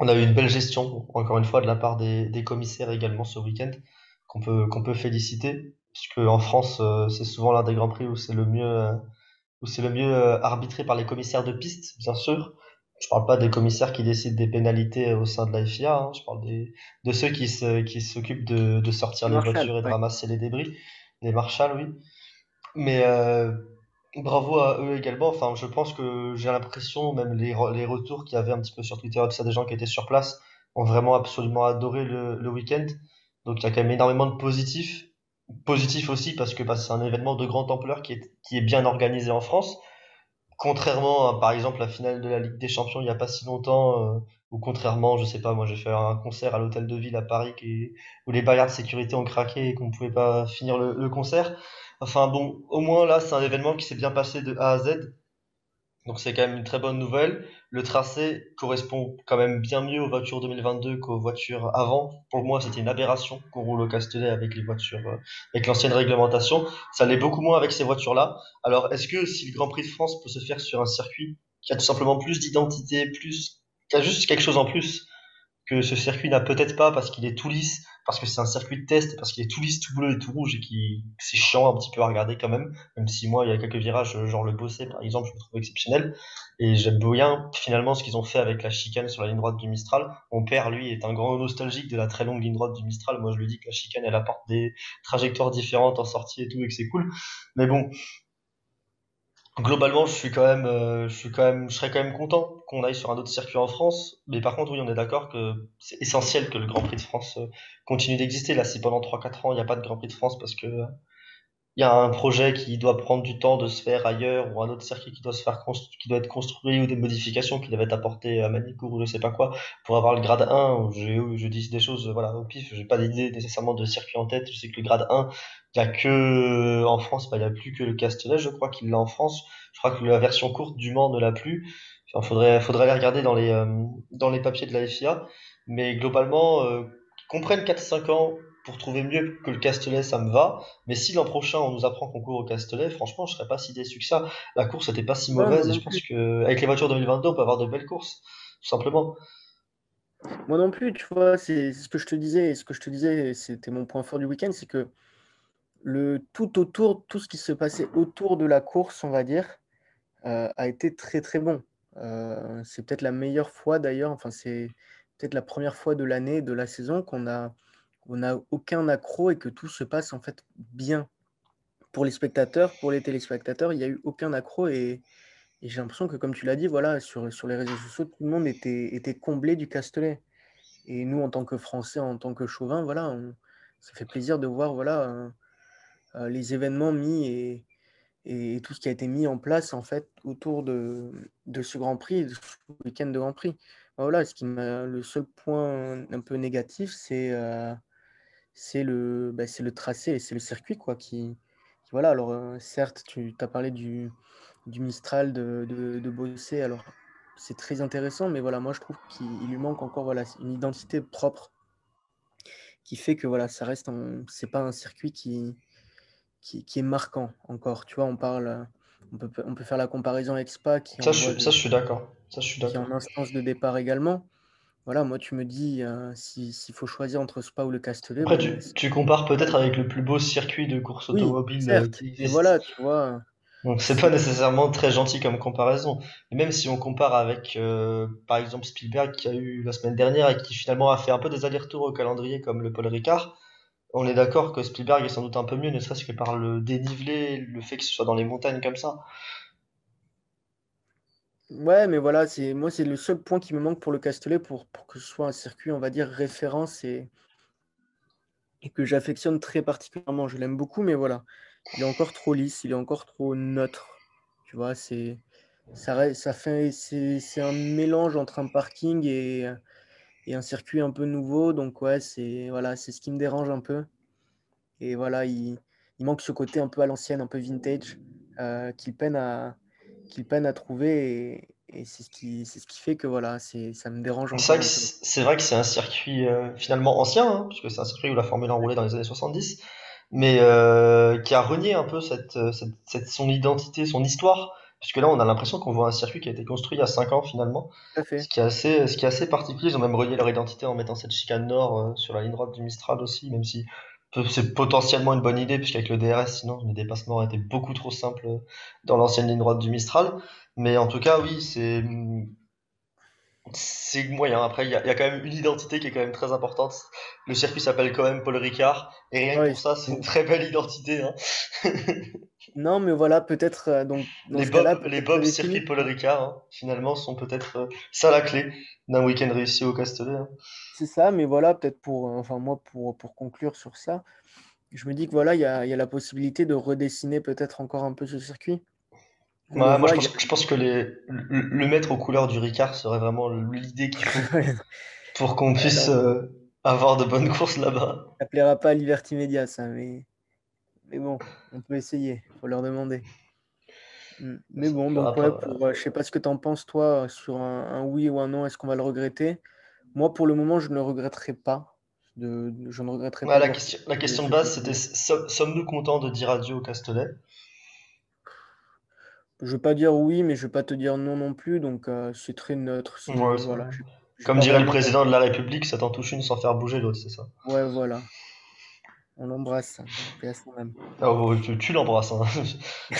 On a eu une belle gestion, encore une fois, de la part des, des commissaires également ce week-end, qu'on peut, qu'on peut féliciter, puisque en France, euh, c'est souvent l'un des grands prix où c'est le mieux, euh, où c'est le mieux euh, arbitré par les commissaires de piste, bien sûr. Je parle pas des commissaires qui décident des pénalités au sein de la FIA, hein. je parle des, de ceux qui se, qui s'occupent de, de sortir les voitures et de ramasser les débris. Les Marshall, oui. Mais euh, bravo à eux également. Enfin, je pense que j'ai l'impression, même les, les retours qu'il y avait un petit peu sur Twitter, ça, des gens qui étaient sur place, ont vraiment absolument adoré le, le week-end. Donc il y a quand même énormément de positifs. Positif aussi parce que bah, c'est un événement de grande ampleur qui est, qui est bien organisé en France. Contrairement à, par exemple, la finale de la Ligue des Champions il n'y a pas si longtemps, euh, ou contrairement, je sais pas, moi j'ai fait un concert à l'hôtel de ville à Paris où les barrières de sécurité ont craqué et qu'on ne pouvait pas finir le concert. Enfin bon, au moins là, c'est un événement qui s'est bien passé de A à Z. Donc c'est quand même une très bonne nouvelle. Le tracé correspond quand même bien mieux aux voitures 2022 qu'aux voitures avant. Pour moi, c'était une aberration qu'on roule au Castellet avec les voitures, euh, avec l'ancienne réglementation. Ça l'est beaucoup moins avec ces voitures-là. Alors, est-ce que si le Grand Prix de France peut se faire sur un circuit qui a tout simplement plus d'identité, plus, qui a juste quelque chose en plus que ce circuit n'a peut-être pas parce qu'il est tout lisse, parce que c'est un circuit de test, parce qu'il est tout lisse, tout bleu et tout rouge et qui c'est chiant un petit peu à regarder quand même, même si moi il y a quelques virages genre le Bossé par exemple, je le trouve exceptionnel et j'aime bien finalement ce qu'ils ont fait avec la chicane sur la ligne droite du Mistral. Mon père lui est un grand nostalgique de la très longue ligne droite du Mistral. Moi je lui dis que la chicane elle apporte des trajectoires différentes en sortie et tout et que c'est cool. Mais bon, Globalement, je suis quand même, euh, je suis quand même, je serais quand même content qu'on aille sur un autre circuit en France. Mais par contre, oui, on est d'accord que c'est essentiel que le Grand Prix de France euh, continue d'exister. Là, si pendant 3-4 ans, il n'y a pas de Grand Prix de France parce que il y a un projet qui doit prendre du temps de se faire ailleurs ou un autre circuit qui doit se faire qui doit être construit ou des modifications qui doivent être apportées à Manicourt ou je sais pas quoi pour avoir le grade 1 je, je dis des choses voilà au pif j'ai pas d'idée nécessairement de circuit en tête je sais que le grade 1 il y a que en France bah, il y a plus que le Castellet je crois qu'il l'a en France je crois que la version courte du Mans ne l'a plus il faudrait faudrait aller regarder dans les euh, dans les papiers de la FIA mais globalement euh, qu'on prenne 4 5 ans pour trouver mieux que le Castellet, ça me va. Mais si l'an prochain on nous apprend qu'on court au Castellet, franchement, je serais pas si déçu que ça. La course n'était pas si mauvaise et je pense que avec les voitures 2022, on peut avoir de belles courses, tout simplement. Moi non plus, tu vois, c'est ce que je te disais, et ce que je te disais, c'était mon point fort du week-end, c'est que le tout autour, tout ce qui se passait autour de la course, on va dire, euh, a été très très bon. Euh, c'est peut-être la meilleure fois d'ailleurs, enfin c'est peut-être la première fois de l'année, de la saison qu'on a on n'a aucun accro et que tout se passe en fait bien. Pour les spectateurs, pour les téléspectateurs, il n'y a eu aucun accro et, j'ai l'impression que, comme tu l'as dit, voilà, sur, sur les réseaux sociaux, tout le monde était, était comblé du Castellet. Et nous, en tant que Français, en tant que chauvin, voilà, ça fait plaisir de voir voilà, les événements mis et, tout ce qui a été mis en place en fait autour de, ce Grand Prix, de ce week-end de Grand Prix. Voilà, ce qui le seul point un peu négatif, c'est euh, le, bah, le tracé et c'est le circuit quoi, qui, voilà. Alors euh, certes, tu as parlé du, du Mistral de, de, de Bossé, alors c'est très intéressant, mais voilà, moi je trouve qu'il lui manque encore voilà, une identité propre qui fait que voilà, ça reste, c'est pas un circuit qui, qui, est marquant encore. Tu vois, on parle, on peut, on peut faire la comparaison avec Spa qui ça, je, ça, je suis d'accord. Ça, je suis d'accord. Qui est en instance de départ également. Voilà, moi, tu me dis euh, s'il faut choisir entre Spa ou le Castellet. Après, tu, tu, compares peut-être avec le plus beau circuit de course automobile. Euh, et voilà, tu vois. Donc c'est pas nécessairement très gentil comme comparaison. Et même si on compare avec, euh, par exemple, Spielberg qui a eu la semaine dernière et qui finalement a fait un peu des allers-retours au calendrier comme le Paul Ricard, on est d'accord que Spielberg est sans doute un peu mieux, ne serait-ce que par le dénivelé, le fait que ce soit dans les montagnes comme ça. Ouais, mais voilà, c'est moi c'est le seul point qui me manque pour le Castellet pour, que ce soit un circuit, on va dire, référence et, que j'affectionne très particulièrement. Je l'aime beaucoup, mais voilà il est encore trop lisse, il est encore trop neutre. Tu vois, c'est ça, ça c'est un mélange entre un parking et, et, un circuit un peu nouveau. Donc ouais, c'est voilà, ce qui me dérange un peu. Et voilà, il, il manque ce côté un peu à l'ancienne, un peu vintage, euh, qu'il peine à qu'il peine à trouver. Et, et c'est ce qui ce qui fait que voilà, ça me dérange. C'est vrai que c'est un circuit euh, finalement ancien, hein, puisque c'est un circuit où la Formule 1 roulait dans les années 70 mais euh, qui a renié un peu cette, cette, cette, son identité, son histoire, puisque là on a l'impression qu'on voit un circuit qui a été construit il y a 5 ans finalement, ce qui est assez, ce qui est assez particulier. Ils ont même renié leur identité en mettant cette chicane nord euh, sur la ligne droite du Mistral aussi, même si c'est potentiellement une bonne idée, puisqu'avec le DRS, sinon les dépassements auraient été beaucoup trop simples dans l'ancienne ligne droite du Mistral. Mais en tout cas, oui, c'est c'est moyen. Après, il y, a quand même une identité qui est quand même très importante. Le circuit s'appelle quand même Paul Ricard. Et rien que pour ça, c'est une très belle identité. Hein. non, mais voilà, peut-être. Euh, donc les Bob, les Bob circuit Paul Ricard, hein, finalement, sont peut-être euh, ça la clé d'un week-end réussi au Castellet. Hein. C'est ça, mais voilà, peut-être pour. Euh, enfin, moi, pour, pour conclure sur ça, je me dis que voilà, il y a, y a la possibilité de redessiner peut-être encore un peu ce circuit moi, je, pense, que les, le, mettre aux couleurs du Ricard serait vraiment l'idée qu'il faut pour qu'on puisse euh, avoir de bonnes courses là-bas. Ça plaira pas à Liberty Media, ça, mais, mais bon, on peut essayer, faut leur demander. Mm. Mais bon, donc, ouais, pour, euh, je sais pas ce que tu en penses, toi, sur un, oui ou un non, est-ce qu'on va le regretter? Moi, pour le moment, je ne le regretterai pas. De, je ne regretterai pas. La question, la question de base, c'était sommes-nous contents de dire adieu au Castellet? Je ne veux pas dire oui, mais je ne vais pas te dire non non plus, donc euh, c'est très neutre. voilà, Comme dirait le président de la République, ça t'en touche une sans faire bouger l'autre, c'est ça? Ouais, voilà. On l'embrasse, oh, tu, l'embrasses. Hein.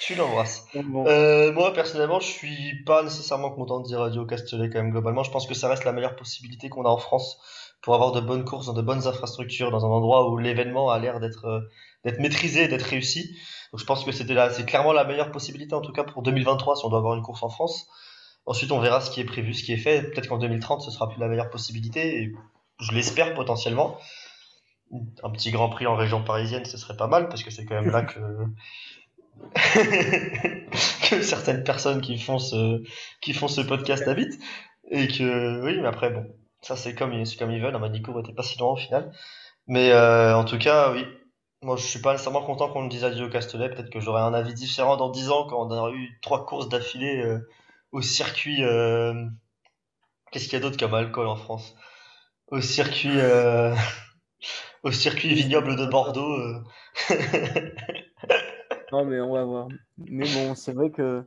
tu l'embrasses. Euh, moi, personnellement, je suis pas nécessairement content de dire Radio Castellet quand même globalement. Je pense que ça reste la meilleure possibilité qu'on a en France pour avoir de bonnes courses dans de bonnes infrastructures, dans un endroit où l'événement a l'air d'être euh, d'être maîtrisé, d'être réussi. Donc je pense que c'est clairement la meilleure possibilité en tout cas pour 2023 si on doit avoir une course en France. Ensuite, on verra ce qui est prévu, ce qui est fait. Peut-être qu'en 2030, ce sera plus la meilleure possibilité. Et je l'espère potentiellement. Un petit Grand Prix en région parisienne, ce serait pas mal parce que c'est quand même là que que certaines personnes qui font ce qui font ce podcast habitent et que oui, mais après bon, ça c'est comme comme ils veulent. Un Manicourt était pas si loin au final. Mais euh, en tout cas, oui, moi, je suis pas nécessairement content qu'on me dise adieu au Castellet. Peut-être que j'aurai un avis différent dans 10 ans quand on aura eu trois courses d'affilée euh, au circuit. Euh, qu'est-ce qu'il y a d'autre comme alcool en France? Au circuit, euh, au circuit vignoble de Bordeaux. non, mais on va voir. Mais bon, c'est vrai que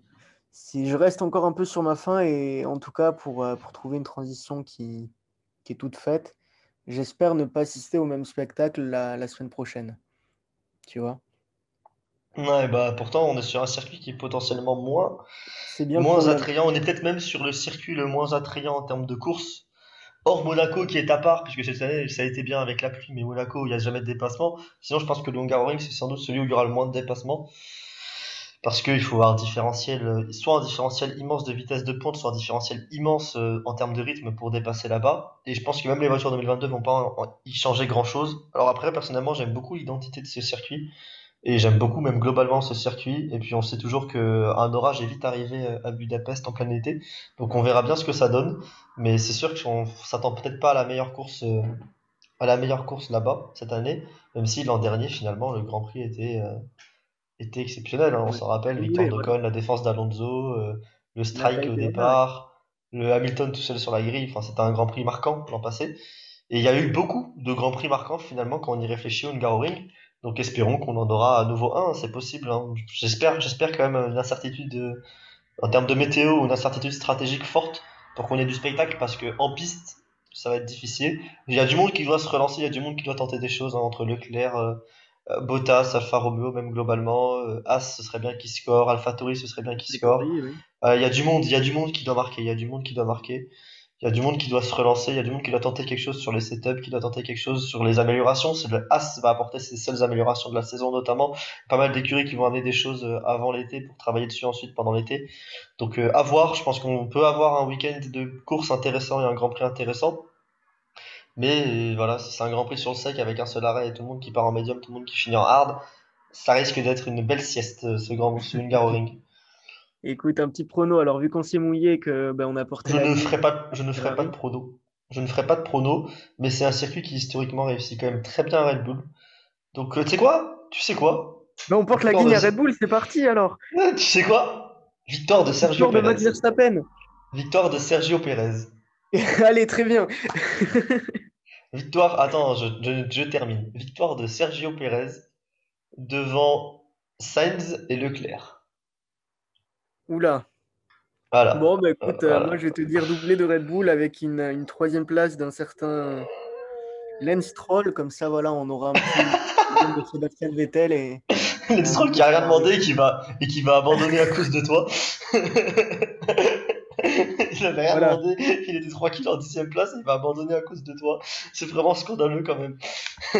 si je reste encore un peu sur ma fin et en tout cas pour, pour trouver une transition qui, qui est toute faite, j'espère ne pas assister au même spectacle la, la semaine prochaine tu vois. Ouais, bah pourtant on est sur un circuit qui est potentiellement moins, moins attrayant. On est peut-être même sur le circuit le moins attrayant en termes de course. Hors Monaco qui est à part, puisque cette année ça a été bien avec la pluie, mais Monaco il n'y a jamais de dépassement. Sinon je pense que le Hungaroring c'est sans doute celui où il y aura le moins de dépassement. Parce qu'il faut avoir un différentiel, soit un différentiel immense de vitesse de pointe, soit un différentiel immense euh, en termes de rythme pour dépasser là-bas. Et je pense que même les voitures 2022 vont pas y changer grand-chose. Alors après, personnellement, j'aime beaucoup l'identité de ce circuit. Et j'aime beaucoup même globalement ce circuit. Et puis on sait toujours qu'un orage est vite arrivé à Budapest en plein été. Donc on verra bien ce que ça donne. Mais c'est sûr qu'on s'attend peut-être pas à la meilleure course, euh, à la meilleure course là-bas cette année. Même si l'an dernier, finalement, le Grand Prix était, euh, était exceptionnel. hein. On s'en rappelle, oui, d'Ocon, la défense d'Alonso, euh, le strike au départ, le Hamilton tout seul sur la grille. Enfin, c'était un Grand Prix marquant l'an passé. Et il y a eu beaucoup de Grands Prix marquants finalement quand on y réfléchit au Hungaroring. Donc espérons qu'on en aura à nouveau un, c'est possible. hein. J'espère, j'espère quand même une incertitude euh, en termes de météo, une incertitude stratégique forte pour qu'on ait du spectacle parce que en piste, ça va être difficile. Il y a du monde qui doit se relancer, il y a du monde qui doit tenter des choses hein, entre Leclerc, euh, Bottas, Alfa Romeo, même globalement. Euh, As, ce serait bien qu'il score. AlphaTauri, ce serait bien qu'il score. Oui. Euh, Il y a du monde, il y a du monde qui doit marquer, il y a du monde qui doit marquer. Il y a du monde qui doit se relancer, il y a du monde qui doit tenter quelque chose sur les setups, qui doit tenter quelque chose sur les améliorations. C'est le As va apporter ses seules améliorations de la saison notamment. Pas mal d'écuries qui vont amener des choses euh, avant l'été pour travailler dessus ensuite pendant l'été. Donc euh, à voir, je pense qu'on peut avoir un week-end de course intéressant et un Grand Prix intéressant. Mais euh, voilà, si c'est un Grand Prix sur le sec avec un seul arrêt et tout le monde qui part en médium, tout le monde qui finit en hard, ça risque d'être une belle sieste euh, ce Grand Hungaroring. Écoute, un petit prono. Alors, vu qu'on s'est mouillé et que ben, on a porté Je la ne ferai pas, je ne ferai pas Ferrari. de prono. Je ne ferai pas de prono, mais c'est un circuit qui historiquement réussit quand même très bien à Red Bull. Donc, euh, tu sais quoi? Tu sais quoi? Ben, on porte la ligne à Red Bull, c'est parti alors. Tu sais quoi? Victoire de Sergio Victoire de. Victoire de Sergio Perez. Allez, très bien. Victoire, attends, je, je, je termine. Victoire de Sergio Perez devant Sainz et Leclerc. Oula. Voilà. Bon, bah écoute, euh, moi je vais te dire doublé de Red Bull avec une, une troisième place d'un certain Lance Stroll. Comme ça, voilà, on aura un petit de Sébastien Vettel et Le Stroll qui a rien demandé et qui va, et qui va abandonner à cause de toi. il avait rien Voilà. demandé, il était tranquille en dixième place et il va abandonner à cause de toi. C'est vraiment scandaleux quand même.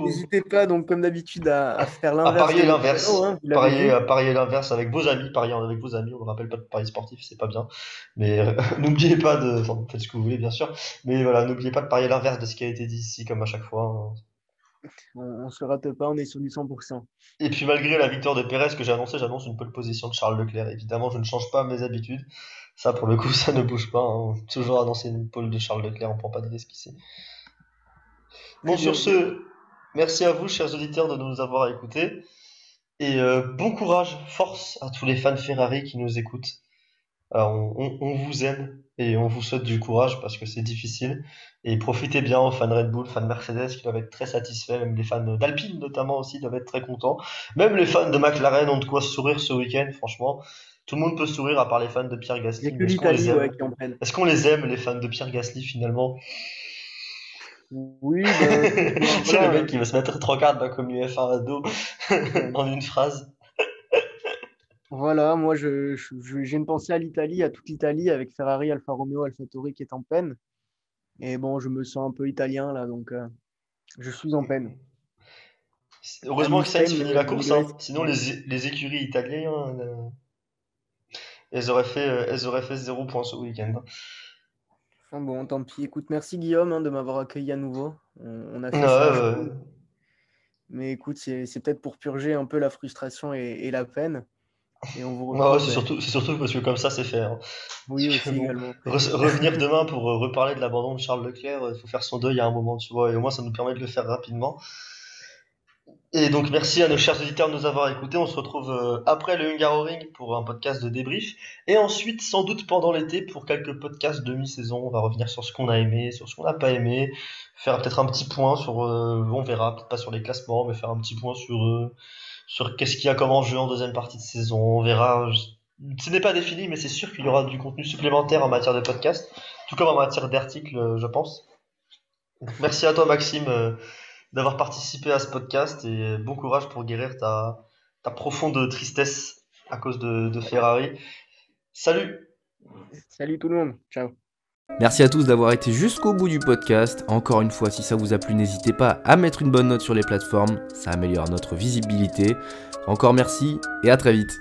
N'hésitez pas, donc comme d'habitude, à, à faire À l'inverse. parier de l'inverse. Lotto, hein, Parier, à parier l'inverse avec vos amis, parier avec vos amis. On ne rappelle pas de paris sportif, c'est pas bien. Mais euh, n'oubliez pas de. Enfin, faites ce que vous voulez, bien sûr. Mais voilà, n'oubliez pas de parier l'inverse de ce qui a été dit ici, comme à chaque fois. hein. On, on se rate pas, on est sur du 100%. Et puis malgré la victoire de Pérez que j'ai annoncé, j'annonce une pole position de Charles Leclerc. Évidemment, je ne change pas mes habitudes. Ça, pour le coup, ça ne bouge pas. hein. Toujours annoncer une pole de Charles Leclerc, on prend pas de risque ici. Bon, sur ce, merci à vous, chers auditeurs, de nous avoir écoutés. Et euh, bon courage, force à tous les fans Ferrari qui nous écoutent. Alors, on, on- on vous aime et on vous souhaite du courage parce que c'est difficile. Et profitez bien aux fans Red Bull, fans Mercedes qui doivent être très satisfaits, même les fans d'Alpine notamment aussi doivent être très contents. Même les fans de McLaren ont de quoi sourire ce week-end, franchement. Tout le monde peut sourire à part les fans de Pierre Il n'y Gasly. a que Est-ce qu'on les l'Italie aime ouais, qui en prennent. Est-ce qu'on les aime, les fans de Pierre Gasly finalement? Oui, ben, C'est voilà. le mec qui va se mettre trois quarts d'un comme UF1 à dos en une phrase. Voilà, moi je, je- je- j'ai une pensée à l'Italie, à toute l'Italie, avec Ferrari, Alfa Romeo, AlphaTauri qui est en peine. Et bon, je me sens un peu italien là, donc euh, je suis en peine. Heureusement que Sainz Hamilton, finit la euh, course, il hein. sinon les, les écuries italiennes, euh, elles auraient fait, euh, elles auraient fait zéro point ce week-end. Enfin bon, tant pis. Écoute, merci Guillaume hein, de m'avoir accueilli à nouveau. On, on a fait ça. Mais écoute, c'est peut-être pour purger un peu la frustration et, et la peine. Et on vous Ouais, retrouve. c'est ben, surtout, c'est surtout parce que comme ça c'est fait. hein. Oui, aussi bon, également. re- revenir demain pour euh, reparler de l'abandon de Charles Leclerc, il faut faire son deuil à un moment, tu vois, et au moins ça nous permet de le faire rapidement. Et donc merci à nos chers auditeurs de nous avoir écoutés. On se retrouve euh, après le Hungaroring pour un podcast de débrief. Et ensuite, sans doute pendant l'été, pour quelques podcasts de mi-saison. On va revenir sur ce qu'on a aimé, sur ce qu'on n'a pas aimé. Faire peut-être un petit point sur, euh, on verra, peut-être pas sur les classements, mais faire un petit point sur, euh, sur qu'est-ce qu'il y a comme enjeu en deuxième partie de saison. On verra. Ce n'est pas défini, mais c'est sûr qu'il y aura du contenu supplémentaire en matière de podcast, tout comme en matière d'articles, euh, je pense. Merci à toi, Maxime. euh, d'avoir participé à ce podcast et bon courage pour guérir ta, ta profonde tristesse à cause de, de Ferrari. Salut Salut tout le monde. Ciao. Merci à tous d'avoir été jusqu'au bout du podcast. Encore une fois, si ça vous a plu, n'hésitez pas à mettre une bonne note sur les plateformes, ça améliore notre visibilité. Encore merci et à très vite.